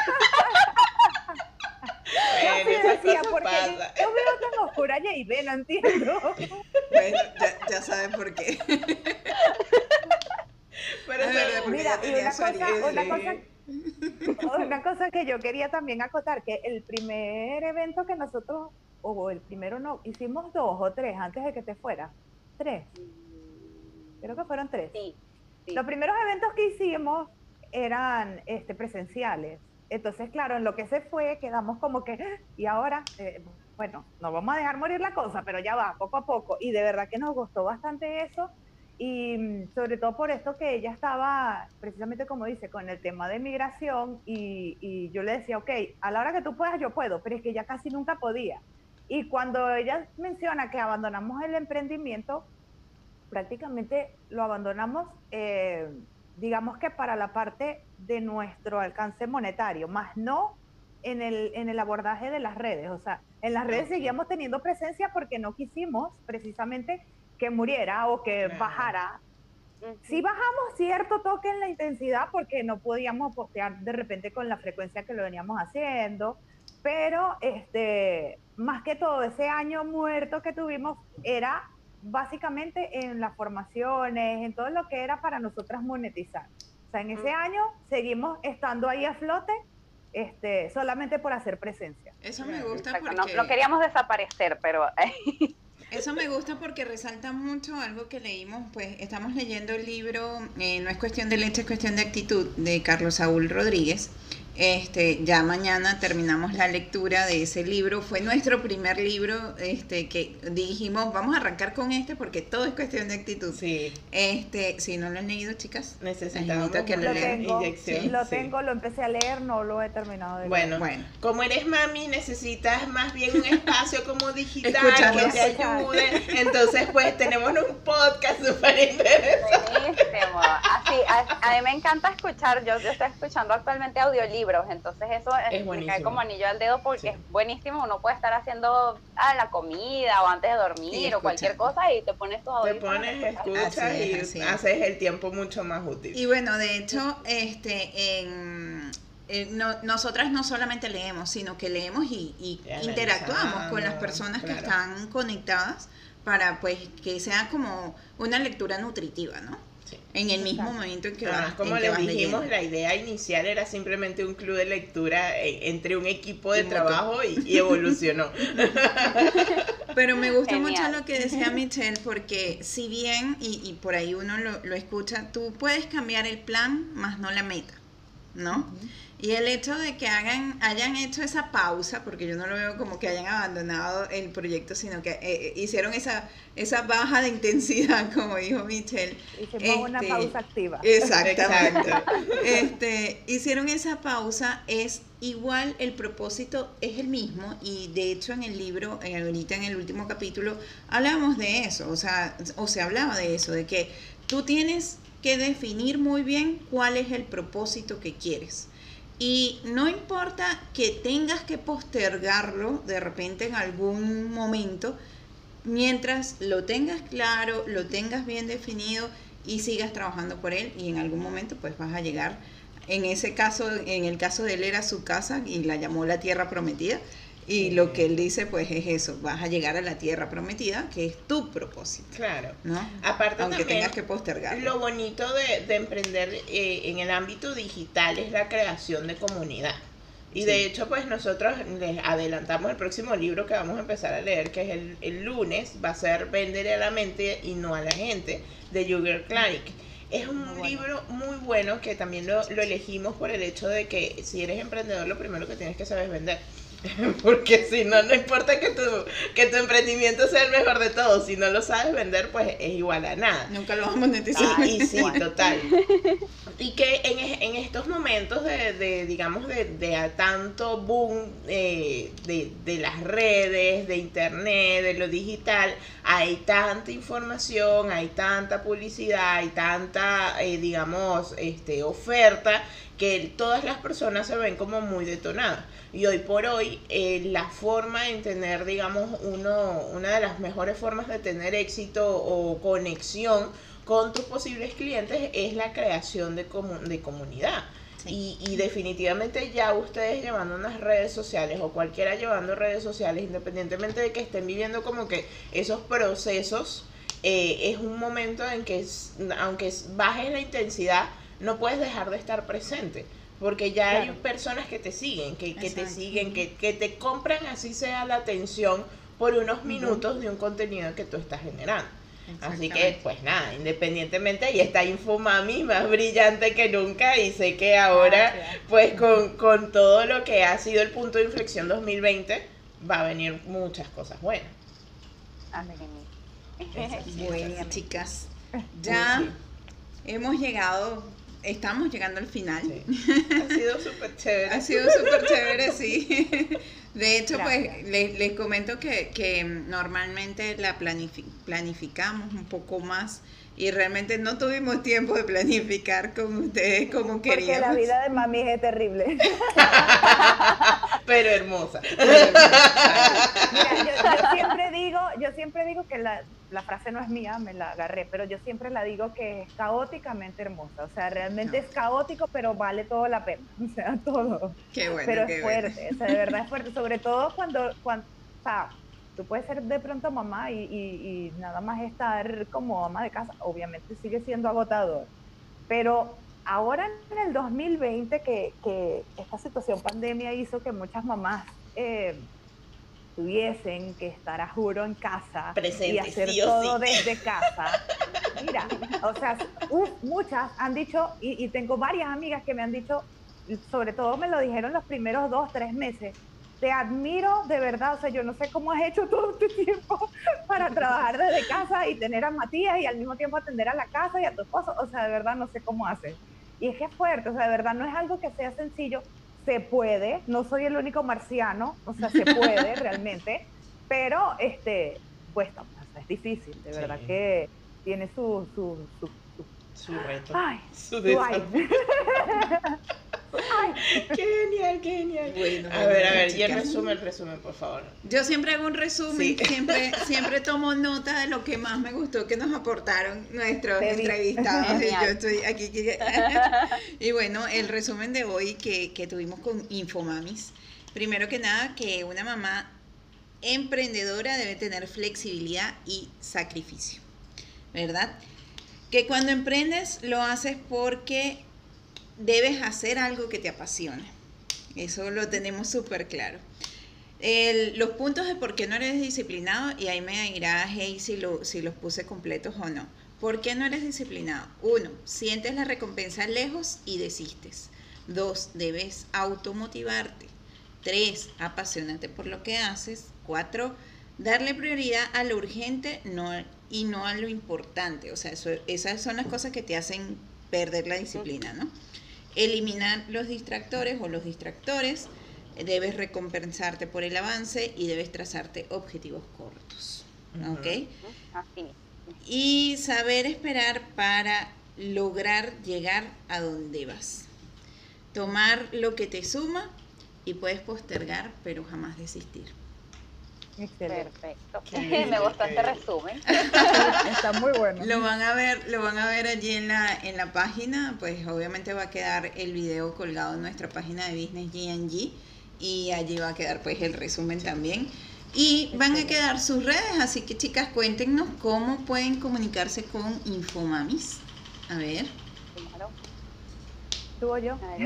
Yo Bueno, sí esas decía, cosas ¿por qué pasan. yo veo tan oscura y ve? No entiendo. Bueno, ya, ya saben por qué. Pero Es eso- verdad, porque Mira, ya y tenía una cosa, una cosa, una cosa que yo quería también acotar, que el primer evento que nosotros, o el primero no, hicimos dos o tres antes de que te fuera. Tres. Creo que fueron tres. Sí, sí. Los primeros eventos que hicimos eran este, presenciales. Entonces, claro, en lo que se fue, quedamos como que, "Ah, y ahora, Eh, bueno, no vamos a dejar morir la cosa, pero ya va, poco a poco. Y de verdad que nos gustó bastante eso. Y mm, sobre todo por esto que ella estaba, precisamente como dice, con el tema de migración. Y, y yo le decía, ok, a la hora que tú puedas, yo puedo, pero es que ya casi nunca podía. Y cuando ella menciona que abandonamos el emprendimiento, prácticamente lo abandonamos, eh, digamos que para la parte de nuestro alcance monetario, más no en el, en el abordaje de las redes. O sea, en las redes seguíamos teniendo presencia porque no quisimos precisamente que muriera o que Claro. bajara. Ujú. Sí bajamos cierto toque en la intensidad porque no podíamos postear de repente con la frecuencia que lo veníamos haciendo, pero este, más que todo ese año muerto que tuvimos era básicamente en las formaciones, en todo lo que era para nosotras monetizar. O sea, en ese año seguimos estando ahí a flote este, solamente por hacer presencia. Eso me gusta Exacto, porque... no, no queríamos desaparecer, pero Eso me gusta porque resalta mucho algo que leímos, pues estamos leyendo el libro eh, No es cuestión de leche, es cuestión de actitud de Carlos Saúl Rodríguez. Este, ya mañana terminamos la lectura de ese libro. Fue nuestro primer libro este, que dijimos, vamos a arrancar con este porque todo es cuestión de actitud. Sí, Este, si no lo han leído, chicas, necesitamos Necesito que lo Lo lean. tengo, inyección. lo sí. tengo, lo empecé a leer, no lo he terminado de leer. Bueno, Bueno. como eres mami, necesitas más bien un espacio como digital que te ayude. Entonces, pues tenemos un podcast súper interesante. buenísimo. Así, a, a mí me encanta escuchar, yo, yo estoy escuchando actualmente audiolibros, entonces eso Es es, me cae como anillo al dedo porque Sí. es buenísimo, uno puede estar haciendo ah, la comida o antes de dormir o cualquier cosa y te pones tus Te pones, escuchas. Así y así haces el tiempo mucho más útil. Y bueno, de hecho, este, en, eh, no- nosotras no solamente leemos, sino que leemos y, interactuamos con las personas que están conectadas para pues que sea como una lectura nutritiva, ¿no? Sí. En el mismo Exacto. momento en que Además, vas, como en que les vas dijimos, leyendo. la idea inicial era simplemente un club de lectura eh, entre un equipo de Y trabajo y, y evolucionó. Pero me gusta Genial. mucho lo que decía Michelle, porque si bien, y, y por ahí uno lo, lo escucha, tú puedes cambiar el plan, más no la meta, ¿no? Y el hecho de que hagan, hayan hecho esa pausa, porque yo no lo veo como que hayan abandonado el proyecto, sino que eh, eh, hicieron esa, esa baja de intensidad, como dijo Michelle. Hicimos una Este, pausa activa. Exactamente. Exacto. Este, hicieron esa pausa, es igual, el propósito es el mismo y de hecho en el libro, en, ahorita en el último capítulo, hablábamos de eso, o sea, o se hablaba de eso, de que tú tienes que definir muy bien cuál es el propósito que quieres. Y no importa que tengas que postergarlo de repente en algún momento, mientras lo tengas claro, lo tengas bien definido y sigas trabajando por él y en algún momento pues vas a llegar. En ese caso, en el caso de él era su casa y la llamó la tierra prometida. Y lo que él dice pues es eso, vas a llegar a la tierra prometida, que es tu propósito, Claro. ¿no? Aparte Aunque también, tengas que postergarlo. Lo bonito de, de emprender eh, en el ámbito digital es la creación de comunidad. Y de hecho, pues nosotros les adelantamos el próximo libro que vamos a empezar a leer, que es el, el lunes, va a ser Vender a la mente y no a la gente, de Jürgen Klarik. Es un Muy bueno. libro muy bueno que también lo, lo elegimos por el hecho de que si eres emprendedor lo primero que tienes que saber es vender. Porque si no, no importa que tu, que tu emprendimiento sea el mejor de todos, si no lo sabes vender, pues es igual a nada. Nunca lo vamos a monetizar. Ah, y sí, total. Y que en, en estos momentos de, de digamos, de, de, tanto boom eh, de, de, las redes, de internet, de lo digital, hay tanta información, hay tanta publicidad, hay tanta, eh, digamos, este, oferta que todas las personas se ven como muy detonadas. Y hoy por hoy, eh, la forma en tener, digamos, uno, una de las mejores formas de tener éxito o conexión con tus posibles clientes es la creación de, de comunidad. Y, y, definitivamente ya ustedes llevando unas redes sociales o cualquiera llevando redes sociales, independientemente de que estén viviendo como que esos procesos, eh, es un momento en que, aunque bajes la intensidad, no puedes dejar de estar presente. Porque ya hay personas que te siguen, que, que te siguen, que, que, te compran así sea la atención por unos minutos de un contenido que tú estás generando. Así que, pues nada, independientemente, y está Infomami más brillante que nunca y sé que ahora, pues con, con todo lo que ha sido el punto de inflexión 2020, va a venir muchas cosas buenas. Amén. Bueno, chicas, ya hemos llegado estamos llegando al final. Ha sido súper chévere. ha sido súper chévere, sí. De hecho, pues les, les, comento que, que normalmente la planificamos un poco más y realmente no tuvimos tiempo de planificar con ustedes como queríamos. Porque la vida de mami es terrible. Pero hermosa. yo, siempre digo, yo siempre digo que la, la, frase no es mía, me la agarré, pero yo siempre la digo que es caóticamente hermosa. O sea, realmente es caótico, pero vale todo la pena. O sea, todo. Qué bueno. Pero es fuerte, o sea, de verdad es fuerte. Sobre todo cuando, cuando o sea, tú puedes ser de pronto mamá y, nada más estar como ama de casa, obviamente sigue siendo agotador, pero ahora en el 2020 que, que esta situación pandemia hizo que muchas mamás eh, tuviesen que estar a juro en casa y hacer todo desde casa. Mira, o sea, muchas han dicho, y, y tengo varias amigas que me han dicho, sobre todo me lo dijeron los primeros dos, tres meses, te admiro de verdad, o sea, yo no sé cómo has hecho todo este tiempo para trabajar desde casa y tener a Matías y al mismo tiempo atender a la casa y a tu esposo, o sea, de verdad no sé cómo haces. Y es que es fuerte, o sea, de verdad no es algo que sea sencillo, se puede, no soy el único marciano, o sea, se puede realmente, pero este, cuesta, es difícil, de verdad que tiene su, su, su, su, reto, ay, su desafío. Ay, genial, genial. Bueno, a ver, a ver, y el resumen, el resumen, por favor. Yo siempre hago un resumen, siempre, siempre tomo nota de lo que más me gustó que nos aportaron nuestros entrevistados. Y yo estoy aquí. y bueno, el resumen de hoy que, que tuvimos con Infomamis. Primero que nada, que una mamá emprendedora debe tener flexibilidad y sacrificio, ¿verdad? Que cuando emprendes lo haces porque debes hacer algo que te apasione. Eso lo tenemos súper claro. los puntos de por qué no eres disciplinado, y ahí me dirá hey si, lo, si los puse completos o no. ¿Por qué no eres disciplinado? Uno, sientes la recompensa lejos y desistes. Dos, debes automotivarte. Tres, apasionate por lo que haces. Cuatro, darle prioridad a lo urgente y no a lo importante. O sea, esas son las cosas que te hacen perder la disciplina, ¿no? Eliminar los distractores o los distractores, debes recompensarte por el avance y debes trazarte objetivos cortos. ¿Ok? Y saber esperar para lograr llegar a donde vas. Tomar lo que te suma y puedes postergar, pero jamás desistir. Perfecto. Me gustó este resumen. Está muy bueno. Lo van a ver, lo van a ver allí en la, en la página, pues obviamente va a quedar el video colgado en nuestra página de Business GNG y allí va a quedar pues el resumen también. Y van a quedar sus redes, así que chicas, cuéntenos cómo pueden comunicarse con Infomamis. A ver. ¿Tú o yo?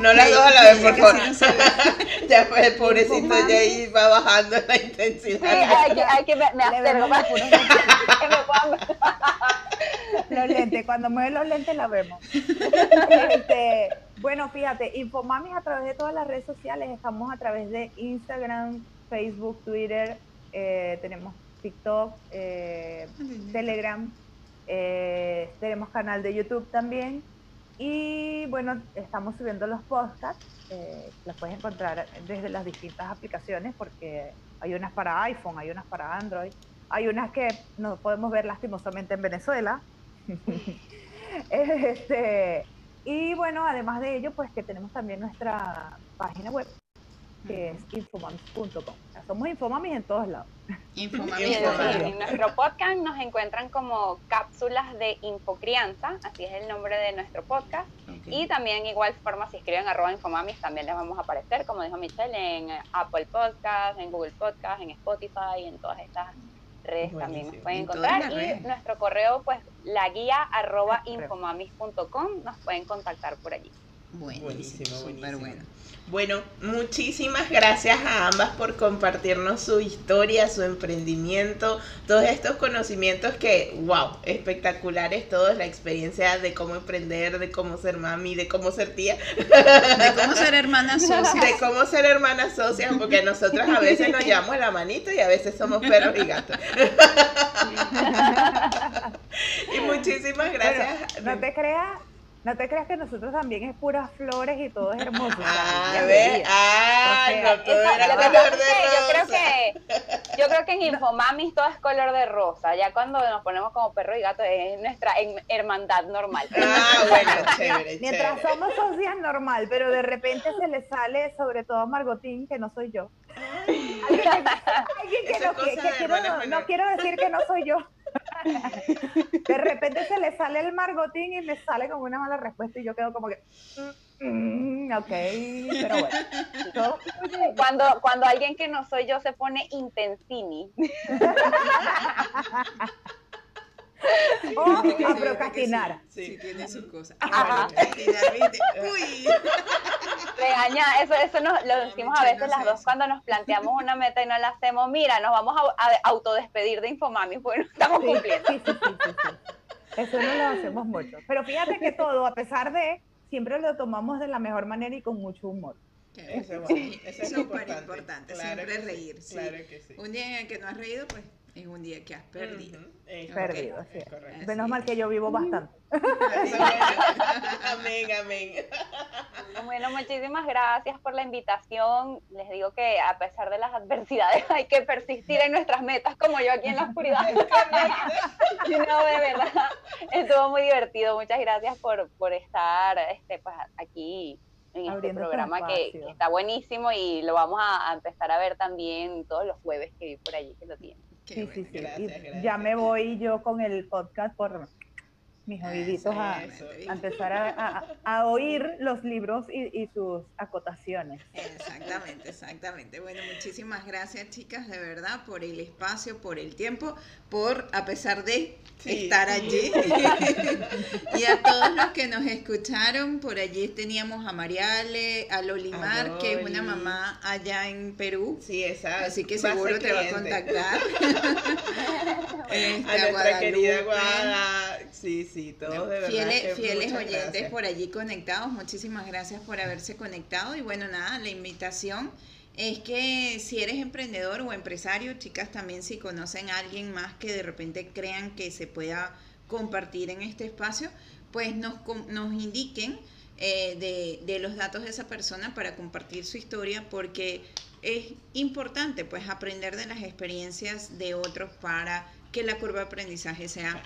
no las dos a la vez, por favor. ya fue el pobrecito ya ahí va bajando la intensidad. hay que, hay que me, me acerco más. que me puedan. Los lentes, cuando mueve los lentes la vemos. Este, bueno, fíjate, Infomamis a través de todas las redes sociales, estamos a través de Instagram, Facebook, Twitter, eh, tenemos TikTok, eh, Telegram, eh, tenemos canal de YouTube también. Y bueno, estamos subiendo los podcasts, eh, los puedes encontrar desde las distintas aplicaciones porque hay unas para iPhone, hay unas para Android, hay unas que no podemos ver lastimosamente en Venezuela. este, y bueno, además de ello, pues que tenemos también nuestra página web, que es infomamis.com. O sea, somos infomamis en todos lados. Infomamis. En, nuestro podcast nos encuentran como cápsulas de infocrianza, así es el nombre de nuestro podcast. Y también igual forma, si escriben arroba infomamis, también les vamos a aparecer, como dijo Michelle, en Apple Podcast, en Google Podcast, en Spotify, en todas estas redes también nos pueden encontrar. Y nuestro correo, pues, la guía arroba Correo. infomamis.com, nos pueden contactar por allí. Buenísimo, Buenísimo, súper buenísimo. bueno. Bueno, muchísimas gracias a ambas por compartirnos su historia, su emprendimiento, todos estos conocimientos que, wow, espectaculares todos, la experiencia de cómo emprender, de cómo ser mami, de cómo ser tía, De cómo ser hermana socia. de cómo ser hermanas socias, porque nosotras a veces nos llevamos la manito y a veces somos perros y gatos. y muchísimas gracias. No te creas, no te creas que nosotros también es puras flores y todo es hermoso. Ah, ya ve, veía. ah, O sea, no todo era color de yo creo que yo creo que en Infomamis todo es color de rosa. Ya cuando nos ponemos como perro y gato es nuestra hermandad normal. Ah, bueno, chévere, Mientras chévere. somos socias normal, pero de repente se le sale, sobre todo a Margotín, que no soy yo. Alguien que, alguien que no, que- quiero- no quiero decir que no soy yo. De repente se le sale el Margotín y me sale como una mala respuesta y yo quedo como que, mm, mm, ok, pero bueno. Cuando, cuando alguien que no soy yo se pone intensini. O a procrastinar. Sí, Sí. tiene sus cosas. Ajá. A procrastinar, ¿viste? Uy. Regaña, eso, eso nos, lo decimos a veces no las dos eso. cuando nos planteamos una meta y no la hacemos. Mira, nos vamos a, a autodespedir de Infomamis porque no estamos Sí, cumpliendo. sí, sí, sí, sí, sí. Eso no lo hacemos mucho. Pero fíjate que todo, a pesar de, siempre lo tomamos de la mejor manera y con mucho humor. Eso es bueno. bueno, eso es Súper importante. importante, Claro siempre reír. sí. Claro que sí. Un día en el que no has reído, pues es un día que has perdido. Perdido, es. correcto. Menos mal que yo vivo bastante. Eso es bueno. Amén, amén. Bueno, muchísimas gracias por la invitación. Les digo que a pesar de las adversidades hay que persistir en nuestras metas como yo aquí en la oscuridad. No, de verdad, estuvo muy divertido. Muchas gracias por, por estar este, pues, aquí en este Abriendo este programa que está buenísimo y lo vamos a, a empezar a ver también todos los jueves que vi por allí que lo tienen. Qué Sí, bueno. sí, sí. Gracias, Y gracias. ya me voy yo con el podcast por mis oíditos a, empezar a, a- a oír los libros y, y sus acotaciones. Exactamente, exactamente. Bueno, muchísimas gracias, chicas, de verdad, por el espacio, por el tiempo, por, a pesar de Sí. estar allí. y a todos los que nos escucharon, por allí teníamos a Mariale, a Lolimar, que es una mamá allá en Perú. Sí, esa. Así que seguro te va a contactar. A nuestra querida. Guada. Sí, sí, todos de verdad. Fieles, que fieles muchas oyentes gracias. por allí conectados, muchísimas gracias por haberse conectado. Y bueno, nada, la invitación es que si eres emprendedor o empresario, chicas, también si conocen a alguien más que de repente crean que se pueda compartir en este espacio, pues nos, nos indiquen eh, de, de los datos de esa persona para compartir su historia, porque es importante pues aprender de las experiencias de otros para que la curva de aprendizaje sea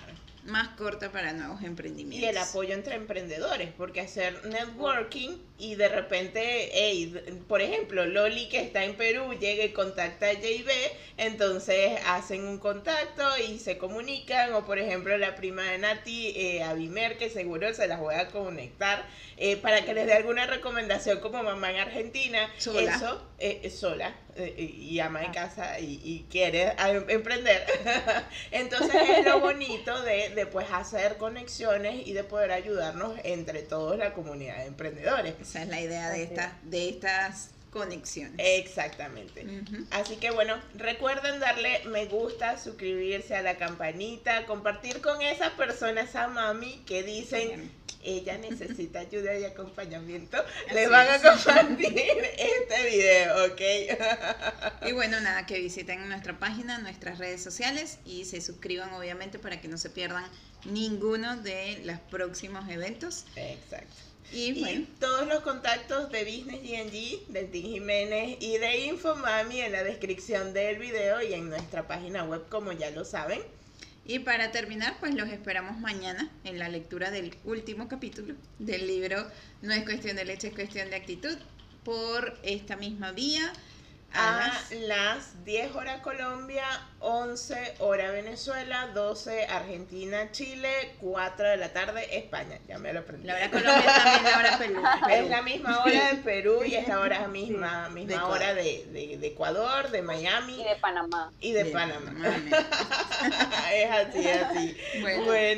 más corta para nuevos Y emprendimientos. el apoyo entre emprendedores, porque hacer networking y de repente, hey, por ejemplo, Loli que está en Perú llega y contacta a JB, entonces hacen un contacto y se comunican, o por ejemplo la prima de Nati, eh, Abimer, que seguro se las voy a conectar, eh, para que les dé alguna recomendación como mamá en Argentina, Sola. eso, eh, sola, y ama de casa y, y quiere ah, em- emprender. Entonces es lo bonito de, de pues hacer conexiones y de poder ayudarnos entre todos la comunidad de emprendedores. Esa es la idea de estas, de estas conexiones. Exactamente. Así que bueno, recuerden darle me gusta, suscribirse a la campanita, compartir con esas personas, a mami, que dicen, Bien. ella necesita ayuda y acompañamiento. Así Les van a compartir este video, ¿ok? Y bueno, nada, que visiten nuestra página, nuestras redes sociales y se suscriban obviamente para que no se pierdan ninguno de los próximos eventos. Exacto. Y Y bueno, todos los contactos de Business GNG, del Team Jiménez y de Infomami en la descripción del video y en nuestra página web, como ya lo saben. y para terminar, pues los esperamos mañana en la lectura del último capítulo del libro No es cuestión de leche, es cuestión de actitud por esta misma vía. A las- las 10 horas Colombia, 11 hora Venezuela, 12 Argentina, Chile, 4 de la tarde España. Ya me lo aprendí. La hora Colombia es también la hora Perú. Es Perú. la misma hora de Perú y es la hora misma, De misma Ecuador. hora de, de- de Ecuador, de Miami Y de Panamá. y de De Panamá. Panamá. es así, es así. Bueno. bueno